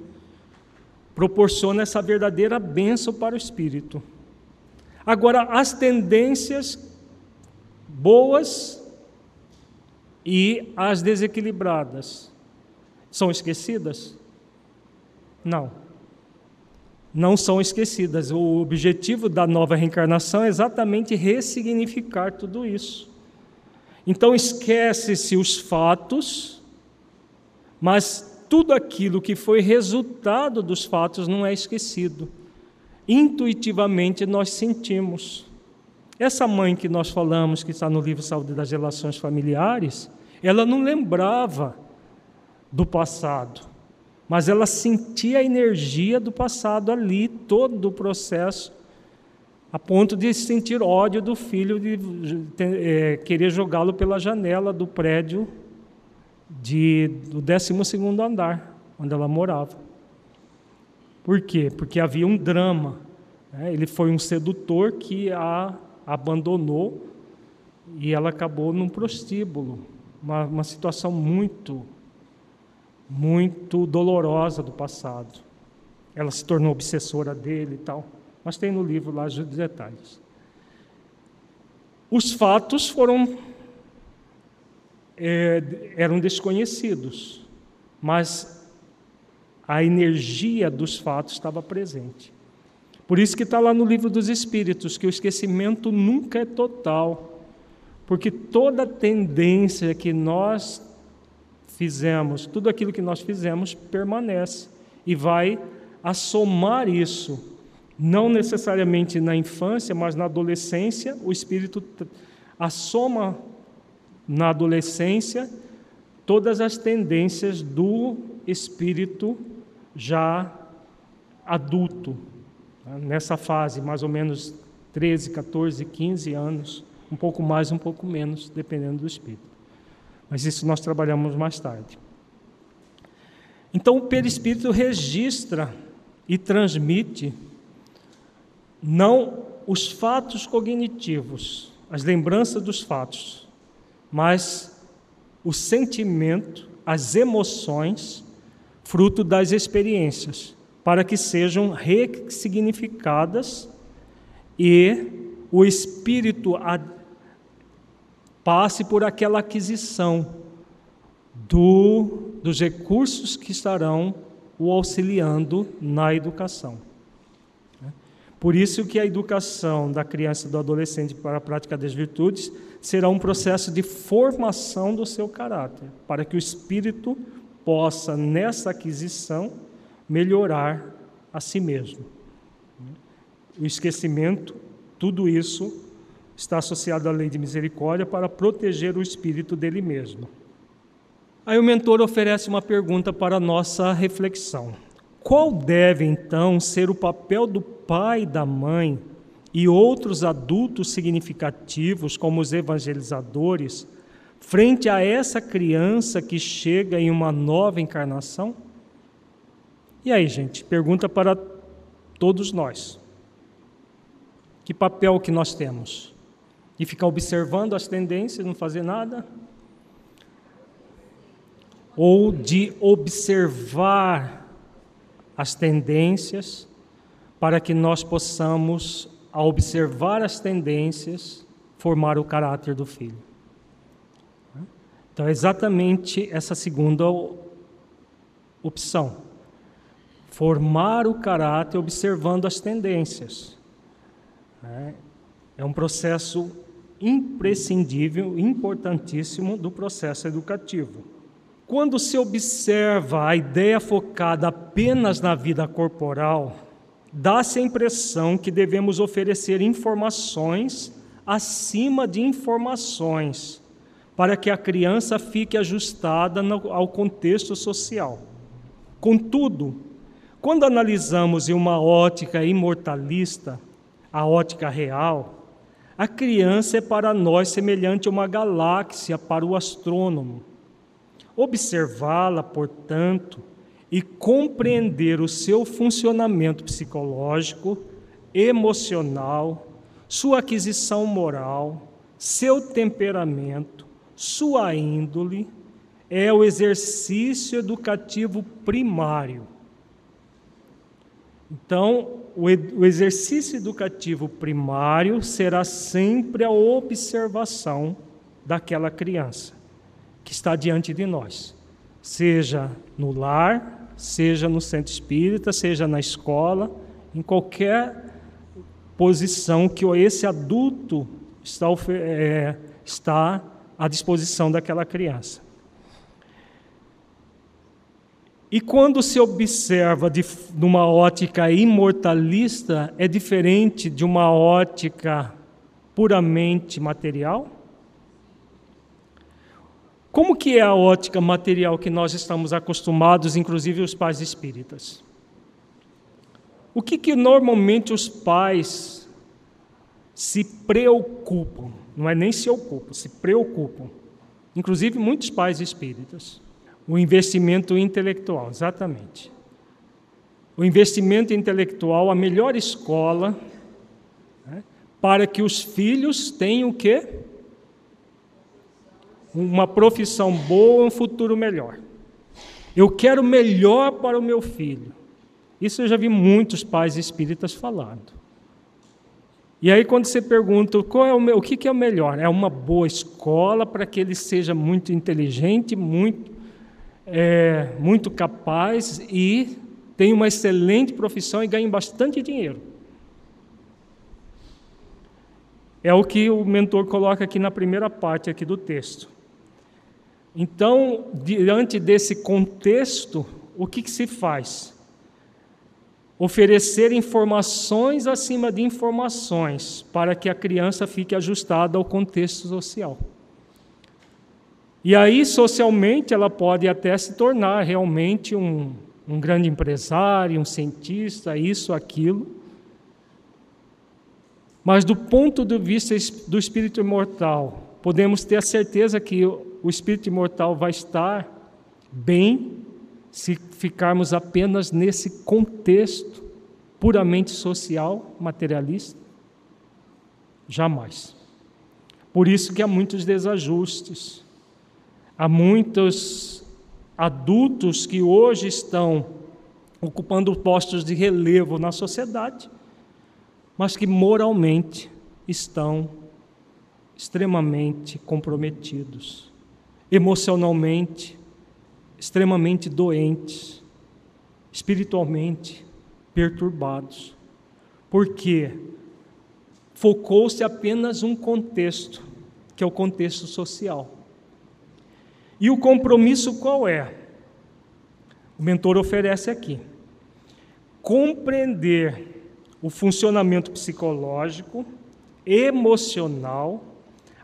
proporciona essa verdadeira bênção para o espírito. Agora, as tendências boas e as desequilibradas são esquecidas? Não. Não são esquecidas. O objetivo da nova reencarnação é exatamente ressignificar tudo isso. Então, esquece-se os fatos mas tudo aquilo que foi resultado dos fatos não é esquecido. Intuitivamente nós sentimos. Essa mãe que nós falamos, que está no livro Saúde das Relações Familiares, ela não lembrava do passado, mas ela sentia a energia do passado ali, todo o processo a ponto de sentir ódio do filho, de é, querer jogá-lo pela janela do prédio de, do 12 andar, onde ela morava. Por quê? Porque havia um drama. Né? Ele foi um sedutor que a abandonou e ela acabou num prostíbulo. Uma, uma situação muito, muito dolorosa do passado. Ela se tornou obsessora dele e tal. Mas tem no livro lá os detalhes. Os fatos foram é, eram desconhecidos, mas a energia dos fatos estava presente. Por isso que está lá no livro dos Espíritos que o esquecimento nunca é total, porque toda tendência que nós fizemos, tudo aquilo que nós fizemos permanece e vai assomar isso, não necessariamente na infância, mas na adolescência, o espírito assoma na adolescência todas as tendências do espírito já adulto, né? nessa fase, mais ou menos 13, 14, 15 anos, um pouco mais, um pouco menos, dependendo do espírito. Mas isso nós trabalhamos mais tarde. Então, o perispírito registra e transmite não os fatos cognitivos, as lembranças dos fatos, mas o sentimento, as emoções, fruto das experiências, para que sejam ressignificadas e o espírito passe por aquela aquisição do, dos recursos que estarão o auxiliando na educação. Por isso que a educação da criança e do adolescente para a prática das virtudes será um processo de formação do seu caráter, para que o espírito possa, nessa aquisição, melhorar a si mesmo. O esquecimento, tudo isso está associado à lei de misericórdia para proteger o espírito dele mesmo. Aí o mentor oferece uma pergunta para nossa reflexão. Qual deve então ser o papel do pai, da mãe e outros adultos significativos, como os evangelizadores, frente a essa criança que chega em uma nova encarnação? E aí, gente, pergunta para todos nós. Que papel que nós temos? De ficar observando as tendências, não fazer nada? Ou de observar as tendências para que nós possamos, ao observar as tendências, formar o caráter do filho. Então, é exatamente essa segunda opção. Formar o caráter observando as tendências. É um processo imprescindível, importantíssimo do processo educativo. Quando se observa a ideia focada apenas na vida corporal, dá-se a impressão que devemos oferecer informações acima de informações, para que a criança fique ajustada ao contexto social. Contudo, quando analisamos em uma ótica imortalista, a ótica real, a criança é para nós semelhante a uma galáxia para o astrônomo. Observá-la, portanto, e compreender o seu funcionamento psicológico, emocional, sua aquisição moral, seu temperamento, sua índole, é o exercício educativo primário. Então, o exercício educativo primário será sempre a observação daquela criança que está diante de nós, seja no lar, seja no centro espírita, seja na escola, em qualquer posição que esse adulto está, é, está à disposição daquela criança. E quando se observa de numa ótica imortalista, é diferente de uma ótica puramente material? Como que é a ótica material que nós estamos acostumados, inclusive os pais espíritas? O que, que normalmente os pais se preocupam, não é nem se ocupam, se preocupam. Inclusive muitos pais espíritas. O investimento intelectual, exatamente. O investimento intelectual, a melhor escola né, para que os filhos tenham o quê? Uma profissão boa, um futuro melhor. Eu quero melhor para o meu filho. Isso eu já vi muitos pais espíritas falando. E aí, quando você pergunta qual é o, meu, o que, que é o melhor, é uma boa escola para que ele seja muito inteligente, muito, é, muito capaz e tenha uma excelente profissão e ganhe bastante dinheiro. É o que o mentor coloca aqui na primeira parte aqui do texto. Então, diante desse contexto, o que, que se faz? oferecer informações acima de informações para que a criança fique ajustada ao contexto social. E aí, socialmente, ela pode até se tornar realmente um, um grande empresário, um cientista, isso, aquilo. Mas, do ponto de vista do espírito imortal, podemos ter a certeza que o espírito imortal vai estar bem se ficarmos apenas nesse contexto puramente social, materialista? Jamais. Por isso que há muitos desajustes. Há muitos adultos que hoje estão ocupando postos de relevo na sociedade, mas que moralmente estão extremamente comprometidos, emocionalmente extremamente doentes, espiritualmente perturbados. Porque focou-se apenas um contexto, que é o contexto social. E o compromisso qual é? O mentor oferece aqui: compreender o funcionamento psicológico, emocional,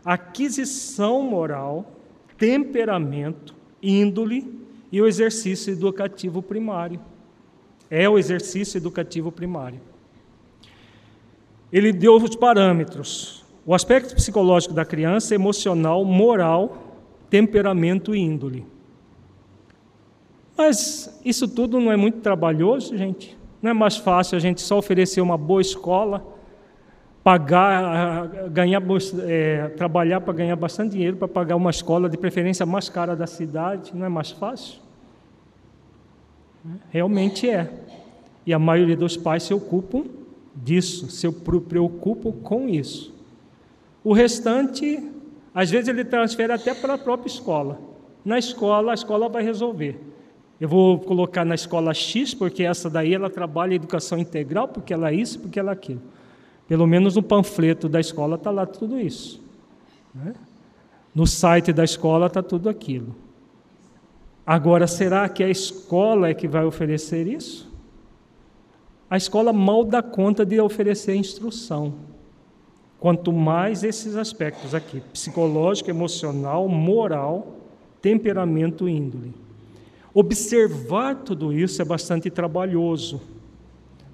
aquisição moral, temperamento, índole e o exercício educativo primário. É o exercício educativo primário. Ele deu os parâmetros: o aspecto psicológico da criança, emocional, moral, temperamento e índole. Mas isso tudo não é muito trabalhoso, gente? Não é mais fácil a gente só oferecer uma boa escola, pagar, ganhar, é, trabalhar para ganhar bastante dinheiro para pagar uma escola de preferência mais cara da cidade? Não é mais fácil? Realmente é. E a maioria dos pais se ocupam disso, se preocupam com isso. O restante, às vezes ele transfere até para a própria escola. Na escola, a escola vai resolver. Eu vou colocar na escola X, porque essa daí ela trabalha educação integral, porque ela é isso, porque ela é aquilo. Pelo menos no panfleto da escola está lá tudo isso. Né? No site da escola está tudo aquilo. Agora, será que a escola é que vai oferecer isso? A escola mal dá conta de oferecer instrução. Quanto mais esses aspectos aqui, psicológico, emocional, moral, temperamento, índole. Observar tudo isso é bastante trabalhoso,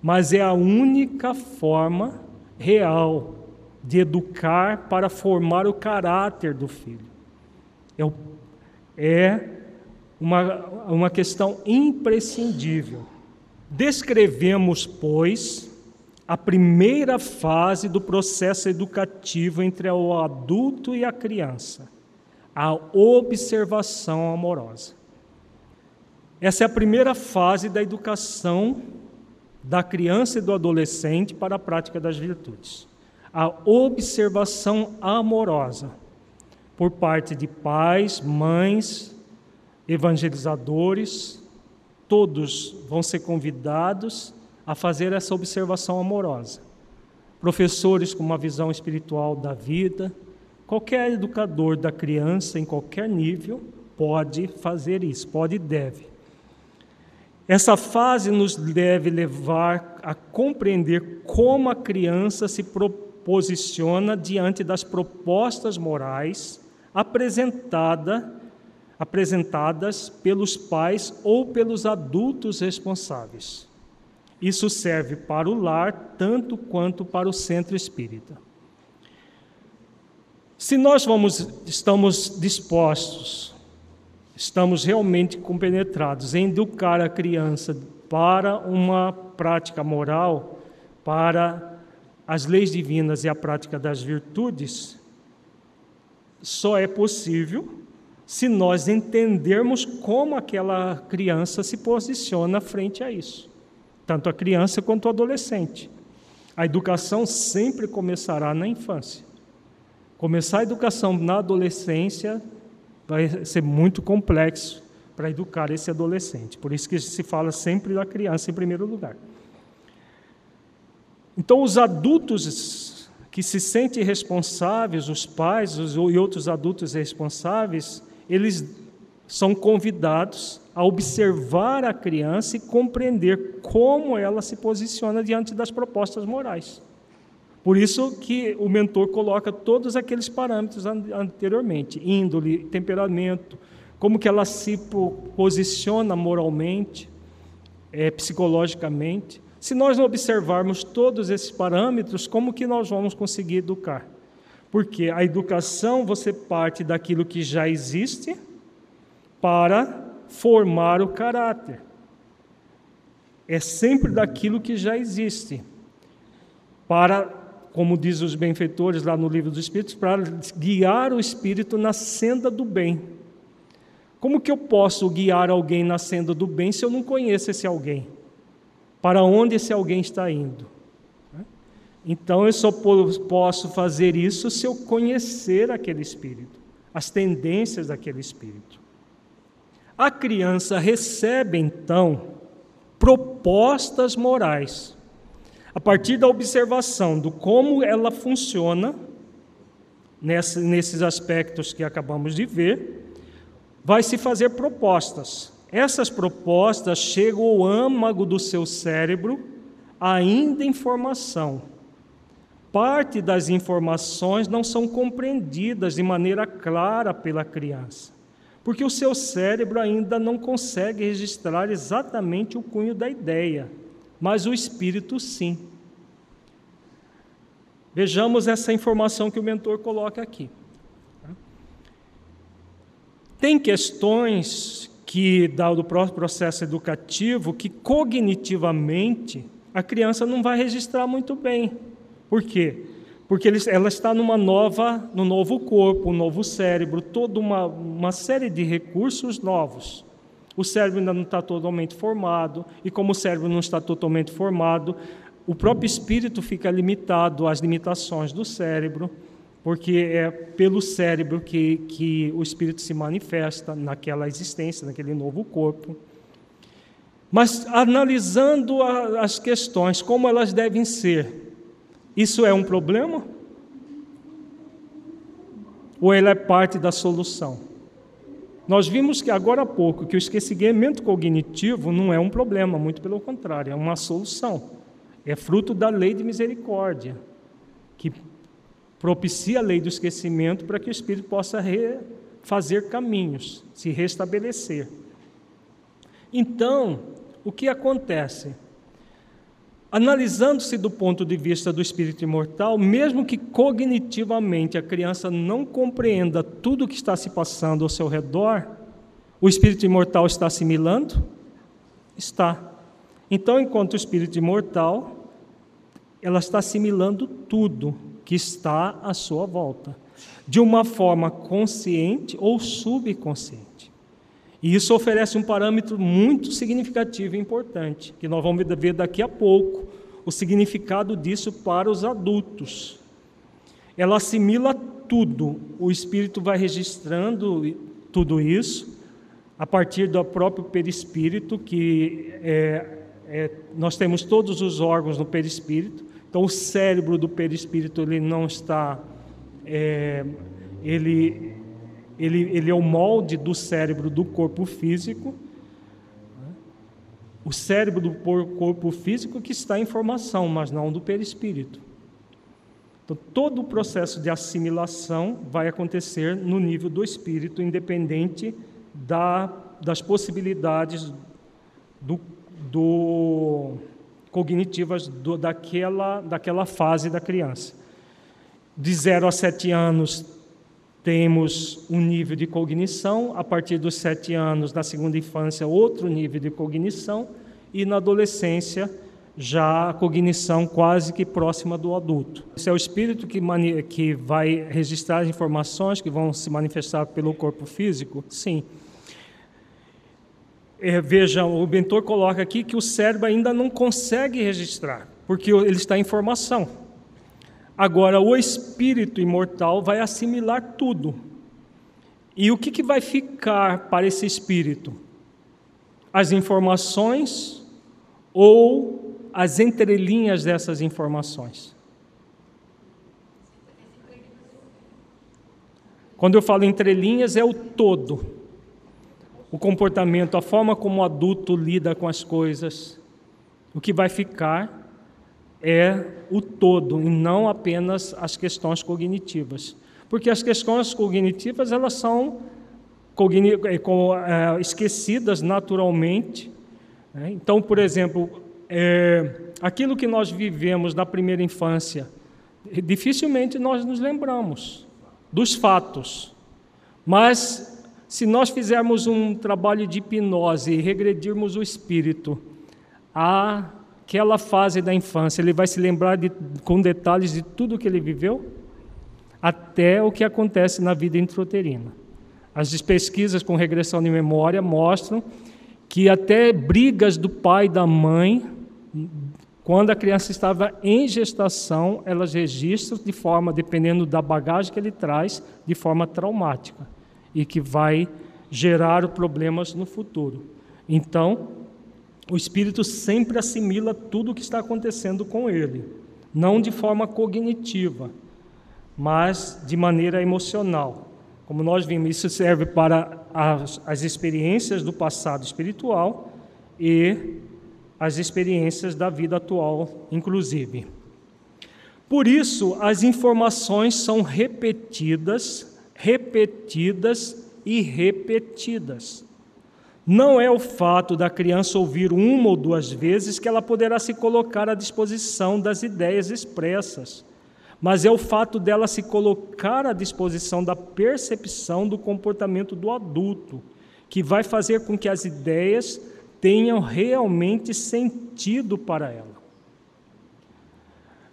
mas é a única forma real de educar para formar o caráter do filho. É, é uma, uma questão imprescindível. Descrevemos, pois, a primeira fase do processo educativo entre o adulto e a criança, a observação amorosa. Essa é a primeira fase da educação da criança e do adolescente para a prática das virtudes. A observação amorosa por parte de pais, mães, evangelizadores, todos vão ser convidados a fazer essa observação amorosa. Professores com uma visão espiritual da vida, qualquer educador da criança em qualquer nível pode fazer isso, pode e deve. Essa fase nos deve levar a compreender como a criança se posiciona diante das propostas morais apresentada apresentadas pelos pais ou pelos adultos responsáveis. Isso serve para o lar tanto quanto para o centro espírita. Se nós vamos, estamos dispostos, estamos realmente compenetrados em educar a criança para uma prática moral, para as leis divinas e a prática das virtudes, só é possível se nós entendermos como aquela criança se posiciona frente a isso, tanto a criança quanto o adolescente. A educação sempre começará na infância. Começar a educação na adolescência vai ser muito complexo para educar esse adolescente. Por isso que se fala sempre da criança em primeiro lugar. Então, os adultos que se sentem responsáveis, os pais e outros adultos responsáveis, eles são convidados a observar a criança e compreender como ela se posiciona diante das propostas morais. Por isso que o mentor coloca todos aqueles parâmetros anteriormente, índole, temperamento, como que ela se posiciona moralmente, é, psicologicamente. Se nós não observarmos todos esses parâmetros, como que nós vamos conseguir educar? Porque a educação você parte daquilo que já existe para formar o caráter. É sempre daquilo que já existe. Para, como diz os benfeitores lá no livro dos Espíritos, para guiar o espírito na senda do bem. Como que eu posso guiar alguém na senda do bem se eu não conheço esse alguém? Para onde esse alguém está indo? Então eu só posso fazer isso se eu conhecer aquele espírito, as tendências daquele espírito. A criança recebe então propostas morais a partir da observação do como ela funciona nesses aspectos que acabamos de ver, vai se fazer propostas. Essas propostas chegam ao âmago do seu cérebro ainda em formação parte das informações não são compreendidas de maneira clara pela criança, porque o seu cérebro ainda não consegue registrar exatamente o cunho da ideia, mas o espírito sim. Vejamos essa informação que o mentor coloca aqui. Tem questões que, dado o processo educativo, que cognitivamente a criança não vai registrar muito bem. Por quê? Porque ela está numa nova, no novo corpo, um novo cérebro, toda uma, uma série de recursos novos. O cérebro ainda não está totalmente formado, e como o cérebro não está totalmente formado, o próprio espírito fica limitado às limitações do cérebro, porque é pelo cérebro que, que o espírito se manifesta naquela existência, naquele novo corpo. Mas analisando a, as questões, como elas devem ser, isso é um problema? Ou ele é parte da solução? Nós vimos que agora há pouco que o esquecimento cognitivo não é um problema, muito pelo contrário, é uma solução. É fruto da lei de misericórdia, que propicia a lei do esquecimento para que o espírito possa fazer caminhos, se restabelecer. Então, o que acontece? Analisando-se do ponto de vista do espírito imortal, mesmo que cognitivamente a criança não compreenda tudo o que está se passando ao seu redor, o espírito imortal está assimilando? Está. Então, enquanto o espírito imortal, ela está assimilando tudo que está à sua volta, de uma forma consciente ou subconsciente. E isso oferece um parâmetro muito significativo e importante, que nós vamos ver daqui a pouco, o significado disso para os adultos. Ela assimila tudo, o espírito vai registrando tudo isso a partir do próprio perispírito, que é, é, nós temos todos os órgãos no perispírito, então o cérebro do perispírito ele não está, é, ele ele, ele é o molde do cérebro do corpo físico. O cérebro do corpo físico que está em formação, mas não do perispírito. Então, todo o processo de assimilação vai acontecer no nível do espírito, independente da, das possibilidades do, do cognitivas do, daquela, daquela fase da criança. De 0 a 7 anos temos um nível de cognição, a partir dos sete anos, na segunda infância, outro nível de cognição, e na adolescência, já a cognição quase que próxima do adulto. Esse é o espírito que, que vai registrar as informações que vão se manifestar pelo corpo físico? Sim. É, veja, o mentor coloca aqui que o cérebro ainda não consegue registrar, porque ele está em formação. Agora, o espírito imortal vai assimilar tudo. E o que, que vai ficar para esse espírito? As informações ou as entrelinhas dessas informações? Quando eu falo entrelinhas, é o todo. O comportamento, a forma como o adulto lida com as coisas. O que vai ficar é o todo e não apenas as questões cognitivas. Porque as questões cognitivas elas são é, é, esquecidas naturalmente. Né? Então, por exemplo, é, aquilo que nós vivemos na primeira infância, dificilmente nós nos lembramos dos fatos. Mas se nós fizermos um trabalho de hipnose e regredirmos o espírito a aquela fase da infância, ele vai se lembrar de, com detalhes de tudo que ele viveu, até o que acontece na vida intrauterina. As pesquisas com regressão de memória mostram que até brigas do pai e da mãe, quando a criança estava em gestação, elas registram de forma, dependendo da bagagem que ele traz, de forma traumática e que vai gerar problemas no futuro. Então, o espírito sempre assimila tudo o que está acontecendo com ele, não de forma cognitiva, mas de maneira emocional. Como nós vimos, isso serve para as, as experiências do passado espiritual e as experiências da vida atual, inclusive. Por isso, as informações são repetidas, repetidas e repetidas. Não é o fato da criança ouvir uma ou duas vezes que ela poderá se colocar à disposição das ideias expressas, mas é o fato dela se colocar à disposição da percepção do comportamento do adulto, que vai fazer com que as ideias tenham realmente sentido para ela.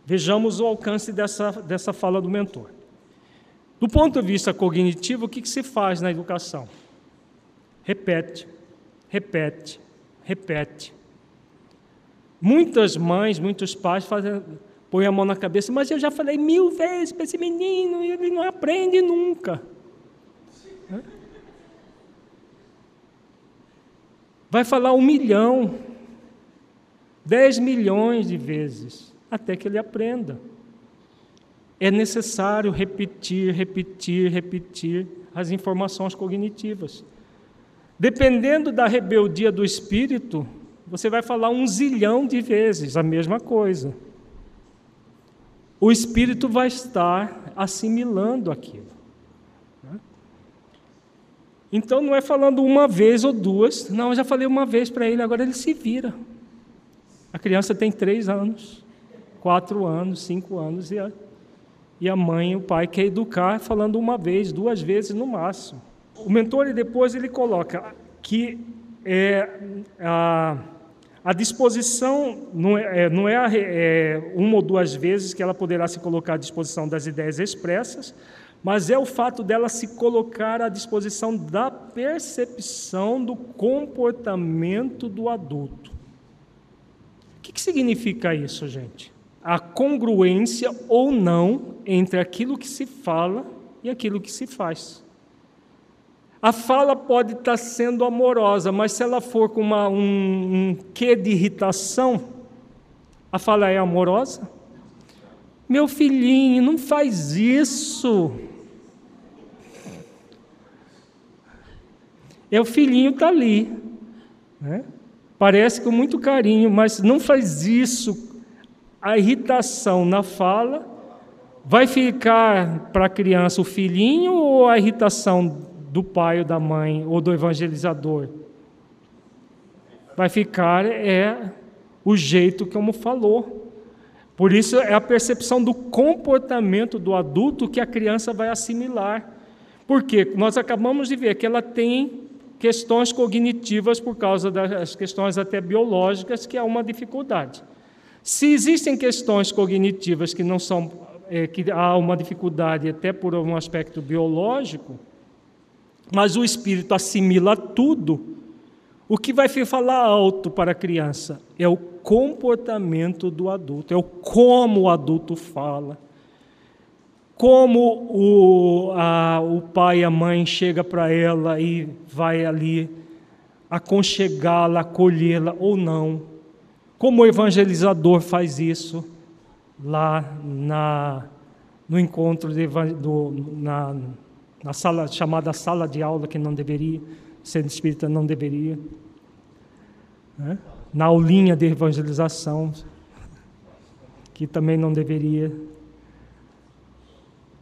Vejamos o alcance dessa, dessa fala do mentor. Do ponto de vista cognitivo, o que, que se faz na educação? Repete repete, repete. Muitas mães, muitos pais fazem, põem a mão na cabeça, mas eu já falei mil vezes para esse menino e ele não aprende nunca. Vai falar um milhão, dez milhões de vezes, até que ele aprenda. É necessário repetir, repetir, repetir as informações cognitivas. Dependendo da rebeldia do espírito, você vai falar um zilhão de vezes a mesma coisa. O espírito vai estar assimilando aquilo. Né? Então não é falando uma vez ou duas, não, eu já falei uma vez para ele, agora ele se vira. A criança tem três anos, quatro anos, cinco anos, e a, e a mãe e o pai quer educar falando uma vez, duas vezes no máximo. O mentor, depois, ele coloca que é, a, a disposição não é, é não é, é, uma ou duas vezes que ela poderá se colocar à disposição das ideias expressas, mas é o fato dela se colocar à disposição da percepção do comportamento do adulto. O que, que significa isso, gente? A congruência ou não entre aquilo que se fala e aquilo que se faz. A fala pode estar sendo amorosa, mas se ela for com uma, um, um quê de irritação, a fala é amorosa? Meu filhinho, não faz isso. É o filhinho está ali. Né? Parece com muito carinho, mas não faz isso. A irritação na fala vai ficar para a criança o filhinho ou a irritação do pai ou da mãe ou do evangelizador. Vai ficar é o jeito como falou. Por isso é a percepção do comportamento do adulto que a criança vai assimilar. Porque nós acabamos de ver que ela tem questões cognitivas por causa das questões até biológicas, que é uma dificuldade. Se existem questões cognitivas que não são, é, que há uma dificuldade até por um aspecto biológico, mas o espírito assimila tudo, o que vai falar alto para a criança é o comportamento do adulto, é o como o adulto fala, como o, a, o pai e a mãe chega para ela e vai ali aconchegá-la, acolhê-la ou não, como o evangelizador faz isso lá na, no encontro de, do, na, na sala chamada sala de aula que não deveria, sendo espírita não deveria, né? na aulinha de evangelização que também não deveria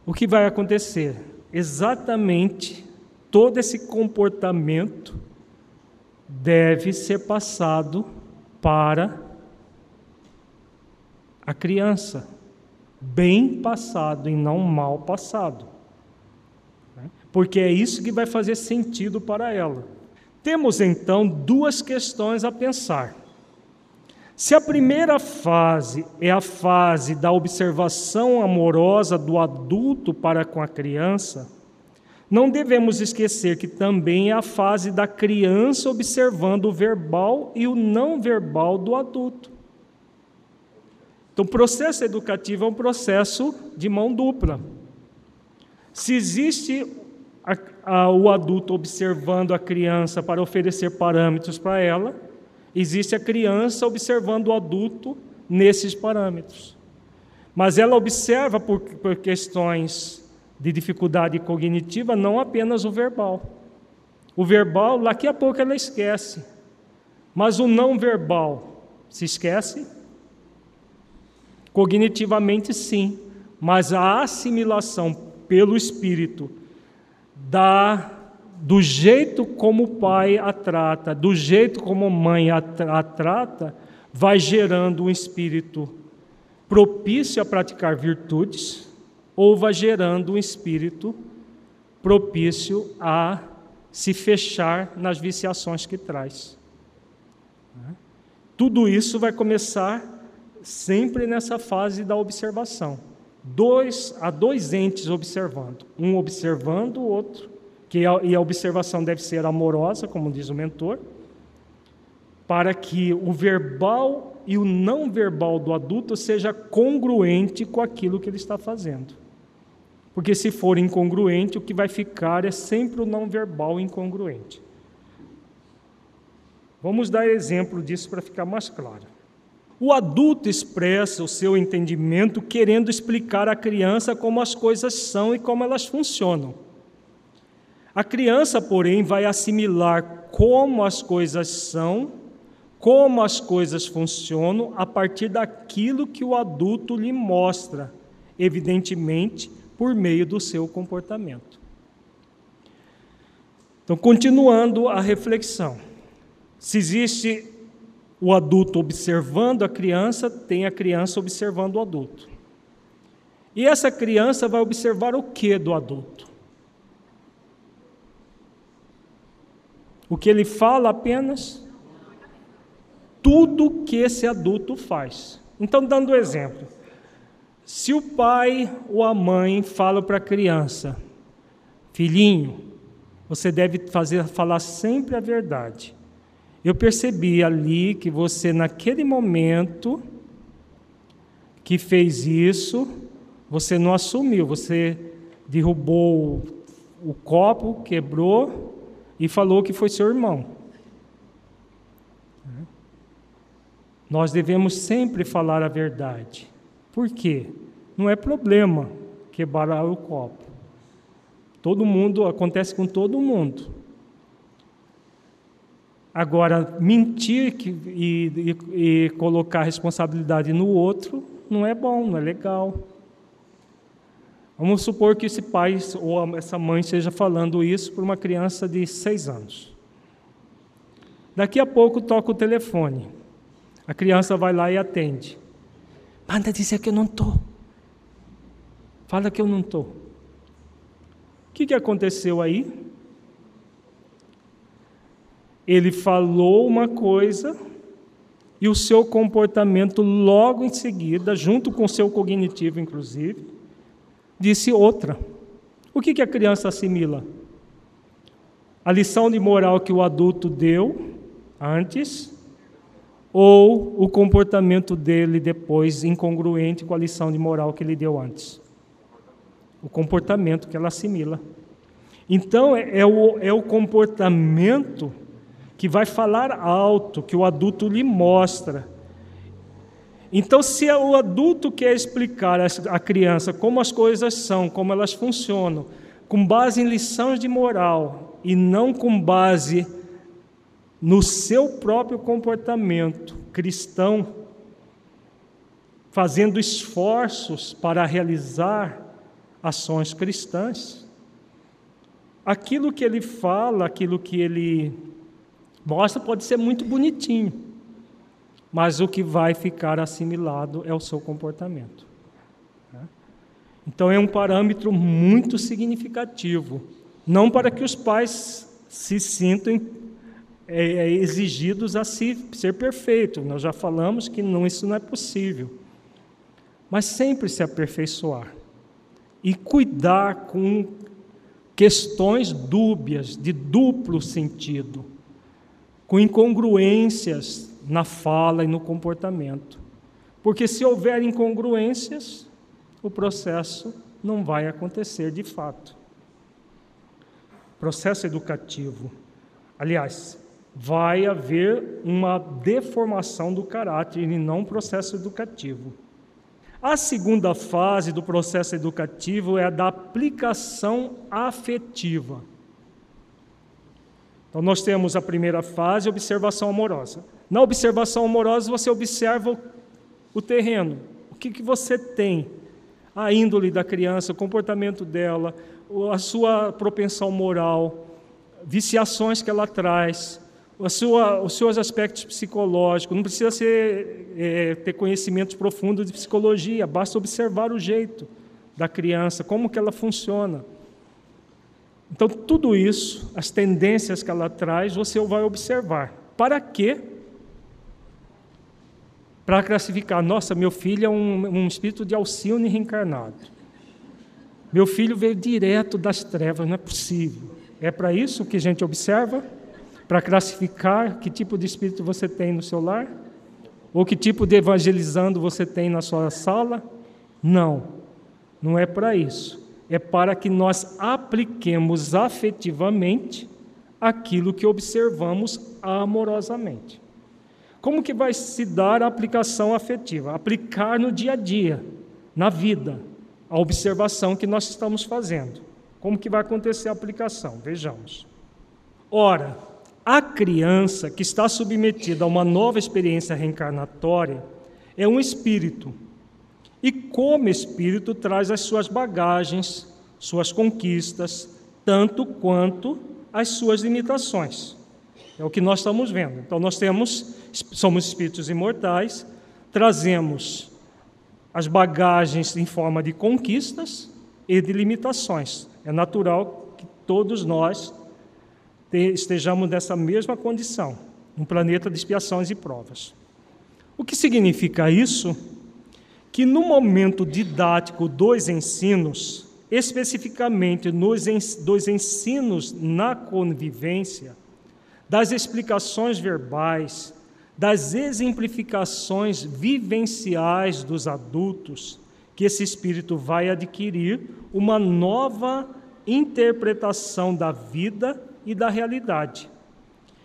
o que vai acontecer? Exatamente todo esse comportamento deve ser passado para a criança, bem passado e não mal passado. Porque é isso que vai fazer sentido para ela. Temos então duas questões a pensar. Se a primeira fase é a fase da observação amorosa do adulto para com a criança, não devemos esquecer que também é a fase da criança observando o verbal e o não verbal do adulto. Então, o processo educativo é um processo de mão dupla. Se existe a, a, o adulto observando a criança para oferecer parâmetros para ela, Existe a criança observando o adulto nesses parâmetros. Mas ela observa por, por questões de dificuldade cognitiva não apenas o verbal. O verbal, daqui a pouco ela esquece. Mas o não verbal se esquece? Cognitivamente, sim. Mas a assimilação pelo espírito da do jeito como o pai a trata, do jeito como a mãe a, a trata, vai gerando um espírito propício a praticar virtudes, ou vai gerando um espírito propício a se fechar nas viciações que traz. Tudo isso vai começar sempre nessa fase da observação. Dois, há dois entes observando, um observando o outro que a, e a observação deve ser amorosa, como diz o mentor, para que o verbal e o não verbal do adulto seja congruente com aquilo que ele está fazendo. Porque se for incongruente, o que vai ficar é sempre o não verbal incongruente. Vamos dar exemplo disso para ficar mais claro. O adulto expressa o seu entendimento querendo explicar à criança como as coisas são e como elas funcionam. A criança, porém, vai assimilar como as coisas são, como as coisas funcionam, a partir daquilo que o adulto lhe mostra, evidentemente, por meio do seu comportamento. Então, continuando a reflexão. Se existe o adulto observando a criança, tem a criança observando o adulto. E essa criança vai observar o que do adulto? O que ele fala apenas? Tudo que esse adulto faz. Então, dando exemplo, se o pai ou a mãe fala para a criança, filhinho, você deve fazer, falar sempre a verdade. Eu percebi ali que você, naquele momento que fez isso, você não assumiu, você derrubou o copo, quebrou, e falou que foi seu irmão. Nós devemos sempre falar a verdade. Por quê? Não é problema quebrar o copo. Todo mundo, acontece com todo mundo. Agora, mentir e, e, e colocar a responsabilidade no outro não é bom, não é legal. Vamos supor que esse pai ou essa mãe esteja falando isso para uma criança de seis anos. Daqui a pouco toca o telefone. A criança vai lá e atende. Manda dizer que eu não estou. Fala que eu não estou. O que, que aconteceu aí? Ele falou uma coisa e o seu comportamento logo em seguida, junto com o seu cognitivo, inclusive, disse outra. O que, que a criança assimila? A lição de moral que o adulto deu antes ou o comportamento dele depois incongruente com a lição de moral que ele deu antes? O comportamento que ela assimila. Então, é, é o, é o comportamento que vai falar alto, que o adulto lhe mostra. Então, se o adulto quer explicar à criança como as coisas são, como elas funcionam, com base em lições de moral e não com base no seu próprio comportamento cristão, fazendo esforços para realizar ações cristãs, aquilo que ele fala, aquilo que ele Mostra pode ser muito bonitinho, mas o que vai ficar assimilado é o seu comportamento. Né? Então é um parâmetro muito significativo, não para que os pais se sintam é, é, exigidos a ser perfeito. Nós já falamos que não, isso não é possível. Mas sempre se aperfeiçoar e cuidar com questões dúbias, de duplo sentido com incongruências na fala e no comportamento. Porque se houver incongruências, o processo não vai acontecer de fato. Processo educativo. Aliás, vai haver uma deformação do caráter e não um processo educativo. A segunda fase do processo educativo é a da aplicação afetiva. Então, nós temos a primeira fase, observação amorosa. Na observação amorosa, você observa o, terreno, o que, que você tem, a índole da criança, o comportamento dela, a sua propensão moral, viciações que ela traz, sua, os seus aspectos psicológicos. Não precisa ser, é, ter conhecimentos profundos de psicologia, basta observar o jeito da criança, como que ela funciona. Então, tudo isso, as tendências que ela traz, você vai observar. Para quê? Para classificar, nossa, meu filho é um, um espírito de Alcione reencarnado. Meu filho veio direto das trevas, não é possível. É para isso que a gente observa? Para classificar que tipo de espírito você tem no seu lar? Ou que tipo de evangelizando você tem na sua sala? Não, não é para isso é para que nós apliquemos afetivamente aquilo que observamos amorosamente. Como que vai se dar a aplicação afetiva? Aplicar no dia a dia, na vida, a observação que nós estamos fazendo. Como que vai acontecer a aplicação? Vejamos. Ora, a criança que está submetida a uma nova experiência reencarnatória é um espírito e, como espírito, traz as suas bagagens, suas conquistas, tanto quanto as suas limitações. É o que nós estamos vendo. Então, nós temos, somos espíritos imortais, trazemos as bagagens em forma de conquistas e de limitações. É natural que todos nós estejamos nessa mesma condição, um planeta de expiações e provas. O que significa isso? Que no momento didático dos ensinos, especificamente nos dos ensinos na convivência, das explicações verbais, das exemplificações vivenciais dos adultos, que esse espírito vai adquirir uma nova interpretação da vida e da realidade.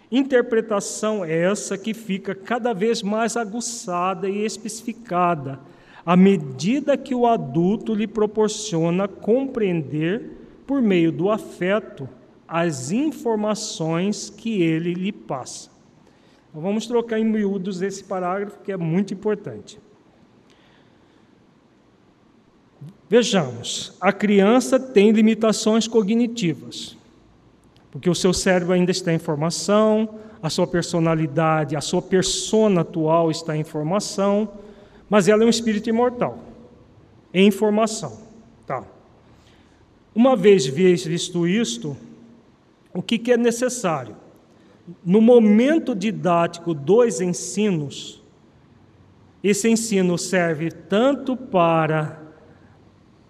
Interpretação essa que fica cada vez mais aguçada e especificada à medida que o adulto lhe proporciona compreender, por meio do afeto, as informações que ele lhe passa. Então, vamos trocar em miúdos esse parágrafo que é muito importante. Vejamos, a criança tem limitações cognitivas, porque o seu cérebro ainda está em formação, a sua personalidade, a sua persona atual está em formação, mas ela é um espírito imortal, em formação. Tá. Uma vez visto isto, o que, que é necessário? No momento didático dos ensinos, esse ensino serve tanto para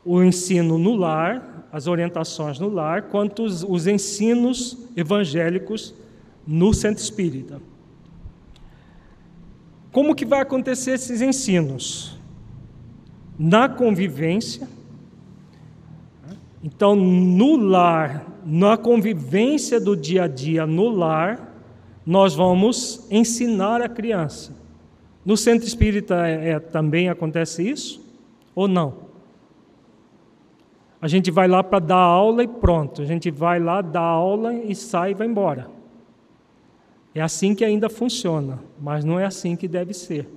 o ensino no lar, as orientações no lar, quanto os, os ensinos evangélicos no centro espírita. Como que vai acontecer esses ensinos? Na convivência. Então, no lar, na convivência do dia a dia no lar, nós vamos ensinar a criança. No centro espírita é, é, também acontece isso? Ou não? A gente vai lá para dar aula e pronto. A gente vai lá, dá aula e sai e vai embora. É assim que ainda funciona, mas não é assim que deve ser.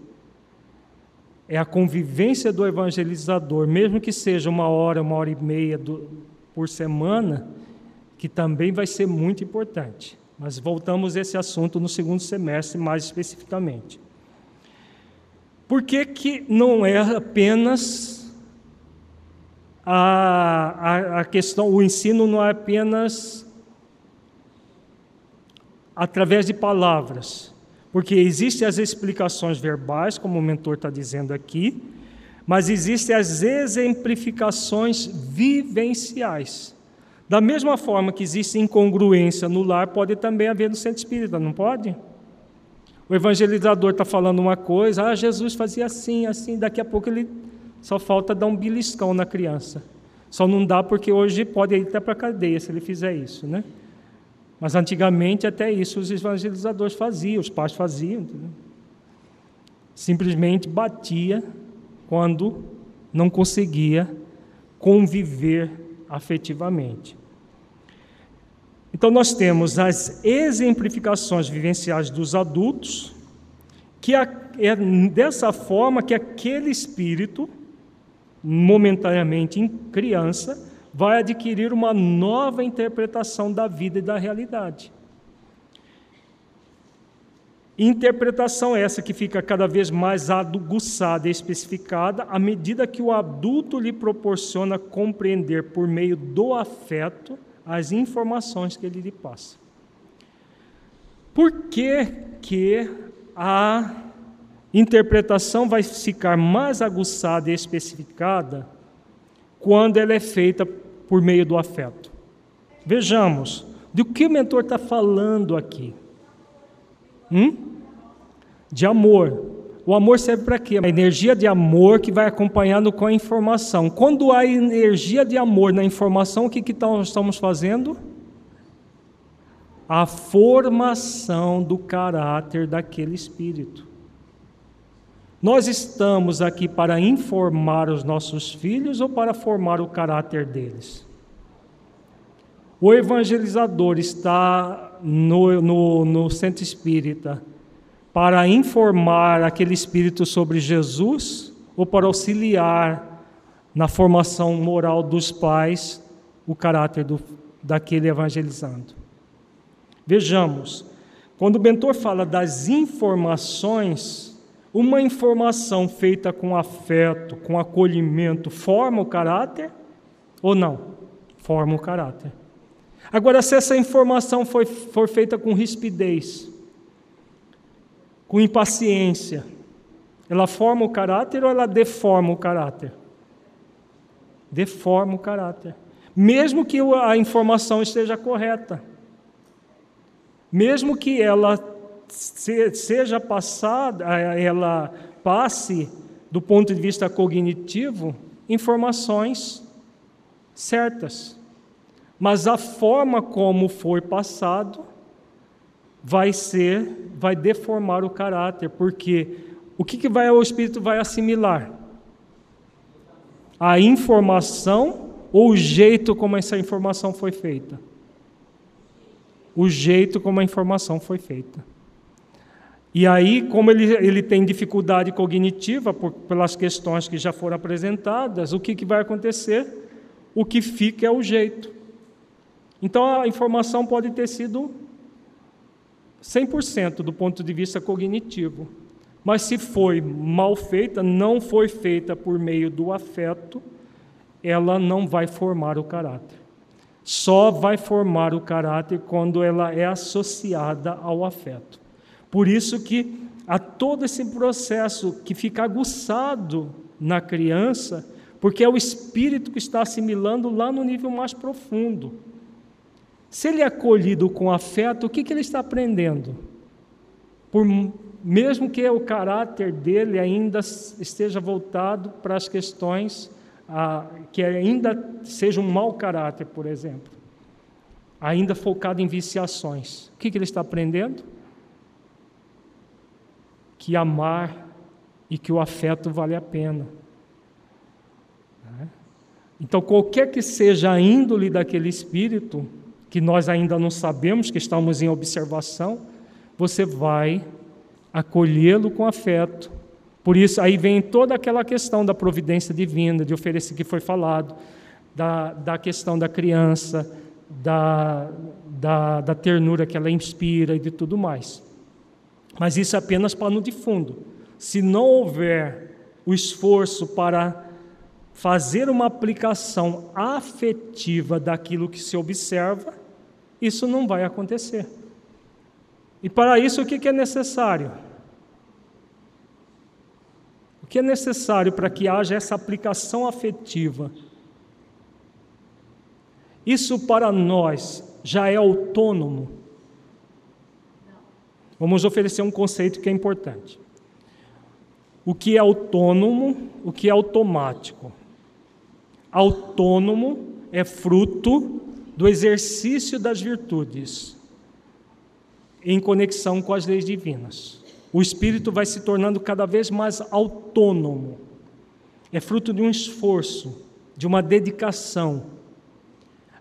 É a convivência do evangelizador, mesmo que seja uma hora, uma hora e meia do, por semana, que também vai ser muito importante. Mas voltamos a esse assunto no segundo semestre, mais especificamente. Por que, que não é apenas a, a, a questão, o ensino não é apenas através de palavras, porque existem as explicações verbais, como o mentor está dizendo aqui, mas existem as exemplificações vivenciais. Da mesma forma que existe incongruência no lar, pode também haver no centro espírita, não pode? O evangelizador está falando uma coisa, ah, Jesus fazia assim, assim, daqui a pouco ele só falta dar um beliscão na criança. Só não dá porque hoje pode ir até para a cadeia se ele fizer isso, né? Mas antigamente até isso os evangelizadores faziam, os pais faziam. Entendeu? Simplesmente batia quando não conseguia conviver afetivamente. Então nós temos as exemplificações vivenciais dos adultos, que é dessa forma que aquele espírito, momentaneamente em criança, vai adquirir uma nova interpretação da vida e da realidade. Interpretação essa que fica cada vez mais aguçada e especificada à medida que o adulto lhe proporciona compreender por meio do afeto as informações que ele lhe passa. Por que, que a interpretação vai ficar mais aguçada e especificada quando ela é feita por meio do afeto. Vejamos, do que o mentor está falando aqui? Hum? De amor. O amor serve para quê? A energia de amor que vai acompanhando com a informação. Quando há energia de amor na informação, o que, que nós estamos fazendo? A formação do caráter daquele espírito. Nós estamos aqui para informar os nossos filhos ou para formar o caráter deles? O evangelizador está no, no, no centro espírita para informar aquele espírito sobre Jesus ou para auxiliar na formação moral dos pais o caráter do, daquele evangelizando? Vejamos, quando o mentor fala das informações, uma informação feita com afeto, com acolhimento, forma o caráter ou não? Forma o caráter. Agora, se essa informação foi, for feita com rispidez, com impaciência, ela forma o caráter ou ela deforma o caráter? Deforma o caráter. Mesmo que a informação esteja correta, mesmo que ela seja passada, ela passe do ponto de vista cognitivo informações certas. Mas a forma como foi passado vai ser, vai deformar o caráter, porque o que, que vai o espírito vai assimilar? A informação ou o jeito como essa informação foi feita? O jeito como a informação foi feita. E aí, como ele, ele tem dificuldade cognitiva por, pelas questões que já foram apresentadas, o que, que vai acontecer? O que fica é o jeito. Então, a informação pode ter sido 100% do ponto de vista cognitivo, mas se foi mal feita, não foi feita por meio do afeto, ela não vai formar o caráter. só vai formar o caráter quando ela é associada ao afeto. Por isso que há todo esse processo que fica aguçado na criança, porque é o espírito que está assimilando lá no nível mais profundo. Se ele é acolhido com afeto, o que, que ele está aprendendo? Por, mesmo que o caráter dele ainda esteja voltado para as questões que ainda seja um mau caráter, por exemplo, ainda focado em viciações, o que, que ele está aprendendo? Que amar e que o afeto vale a pena. Então, qualquer que seja a índole daquele espírito, que nós ainda não sabemos, que estamos em observação, você vai acolhê-lo com afeto. Por isso, aí vem toda aquela questão da providência divina, de oferecer que foi falado, da, da questão da criança, da, da, da ternura que ela inspira e de tudo mais. Mas isso é apenas pano de fundo. Se não houver o esforço para fazer uma aplicação afetiva daquilo que se observa, isso não vai acontecer. E para isso, o que é necessário? O que é necessário para que haja essa aplicação afetiva? Isso para nós já é autônomo. Vamos oferecer um conceito que é importante. O que é autônomo, o que é automático? Autônomo é fruto do exercício das virtudes em conexão com as leis divinas. O espírito vai se tornando cada vez mais autônomo. É fruto de um esforço, de uma dedicação,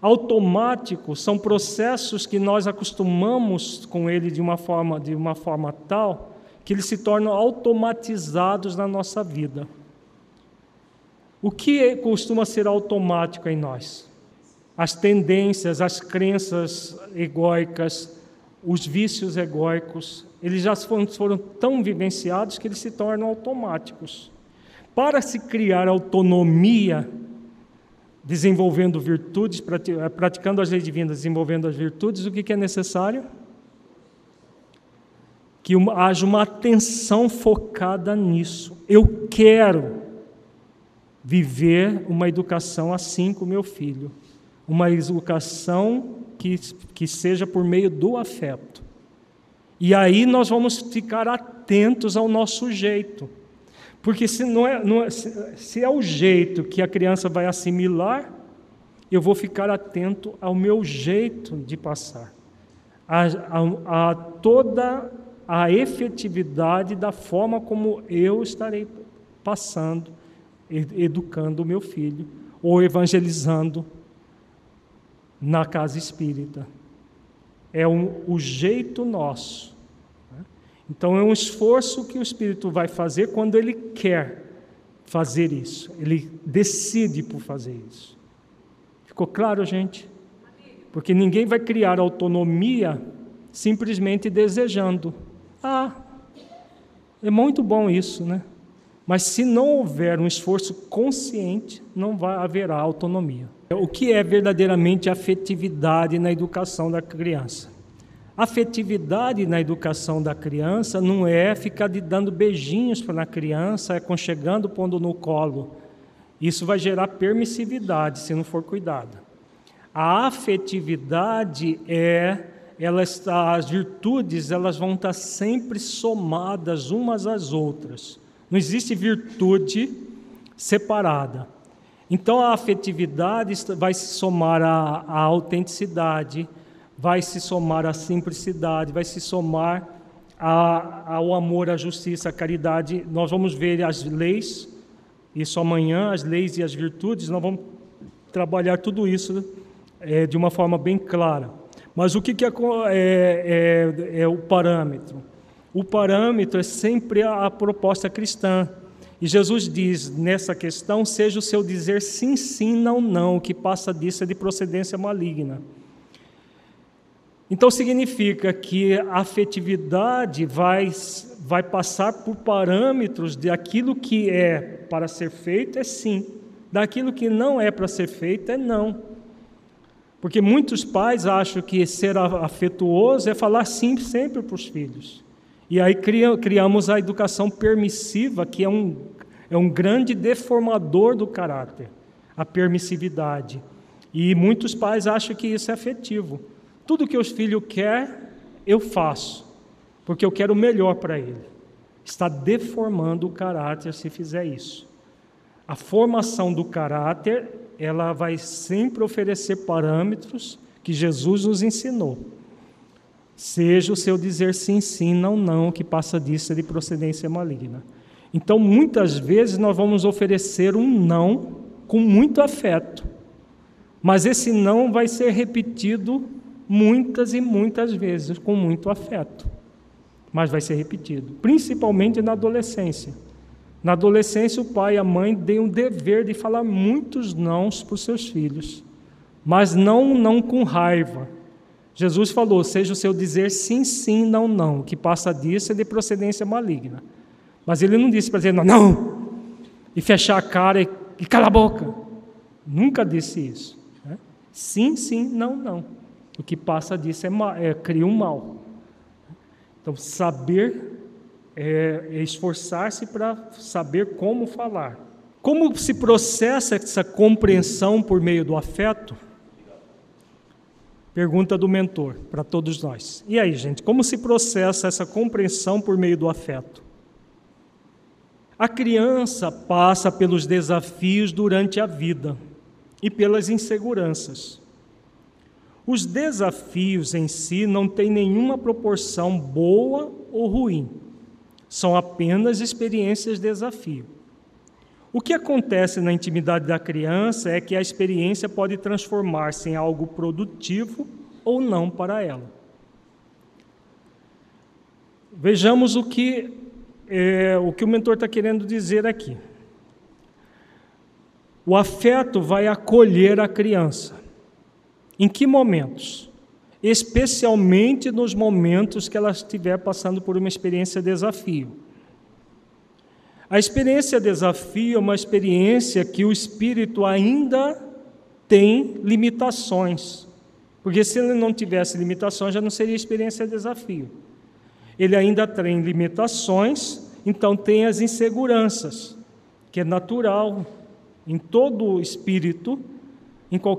automático, são processos que nós acostumamos com ele de uma forma, de uma forma tal que eles se tornam automatizados na nossa vida. O que costuma ser automático em nós? As tendências, as crenças egóicas, os vícios egóicos, eles já foram tão vivenciados que eles se tornam automáticos. Para se criar autonomia desenvolvendo virtudes, eh, praticando as leis divinas, desenvolvendo as virtudes, o que é necessário? Que haja uma atenção focada nisso. Eu quero viver uma educação assim com meu filho, uma educação que, que seja por meio do afeto. E aí nós vamos ficar atentos ao nosso jeito. Porque se, não é, não é, se é o jeito que a criança vai assimilar, eu vou ficar atento ao meu jeito de passar, a, a, a toda a efetividade da forma como eu estarei passando, educando o meu filho, ou evangelizando na casa espírita. É um, o jeito nosso então é um esforço que o Espírito vai fazer quando ele quer fazer isso, ele decide por fazer isso. Ficou claro, gente? Porque ninguém vai criar autonomia simplesmente desejando. Ah, é muito bom isso, né? Mas se não houver um esforço consciente, não vai haverá autonomia. O que é verdadeiramente afetividade na educação da criança? Afetividade na educação da criança não é ficar dando beijinhos para a criança, aconchegando, pondo no colo. Isso vai gerar permissividade se não for cuidado. A afetividade é, ela está, as virtudes elas vão estar sempre somadas umas às outras. Não existe virtude separada. Então a afetividade vai se somar à, à autenticidade, vai se somar à simplicidade, vai se somar a, ao amor, à justiça, à caridade. Nós vamos ver as leis, isso amanhã, as leis e as virtudes, nós vamos trabalhar tudo isso é, de uma forma bem clara. Mas o que, que é, é, é, o parâmetro? O parâmetro é sempre a, a proposta cristã. E Jesus diz nessa questão: seja o seu dizer sim, sim, não, não, o que passa disso é de procedência maligna. Então significa que a afetividade vai, vai passar por parâmetros de aquilo que é para ser feito é sim, daquilo que não é para ser feito é não. Porque muitos pais acham que ser afetuoso é falar sim sempre para os filhos. E aí criamos a educação permissiva, que é um, é um grande deformador do caráter, a permissividade. E muitos pais acham que isso é afetivo. Tudo que os filhos querem, eu faço, porque eu quero o melhor para ele. Está deformando o caráter se fizer isso. A formação do caráter, ela vai sempre oferecer parâmetros que Jesus nos ensinou. Seja o seu dizer sim, sim, não, não, que passa disso é de procedência maligna. Então, muitas vezes nós vamos oferecer um não com muito afeto, mas esse não vai ser repetido muitas e muitas vezes com muito afeto, mas vai ser repetido, principalmente na adolescência. Na adolescência, o pai e a mãe têm o dever de falar muitos nãos para os seus filhos, mas não não com raiva. Jesus falou: seja o seu dizer sim, sim, não, não. O que passa disso é de procedência maligna. Mas ele não disse para dizer não, não, e fechar a cara e, e a boca. Nunca disse isso. Né? Sim, sim, não, não. O que passa disso é, é cria um mal. Então, saber é, é esforçar-se para saber como falar. Como se processa essa compreensão por meio do afeto? Pergunta do mentor para todos nós. E aí, gente, como se processa essa compreensão por meio do afeto? A criança passa pelos desafios durante a vida e pelas inseguranças. Os desafios em si não têm nenhuma proporção boa ou ruim são apenas experiências de desafio. O que acontece na intimidade da criança é que a experiência pode transformar-se em algo produtivo ou não para ela. Vejamos o que, é, o, que o mentor está querendo dizer aqui. O afeto vai acolher a criança. Em que momentos? especialmente nos momentos que ela estiver passando por uma experiência desafio. A experiência desafio é uma experiência que o espírito ainda tem limitações. Porque se ele não tivesse limitações, já não seria experiência desafio. Ele ainda tem limitações, então tem as inseguranças, que é natural em todo espírito, em qualquer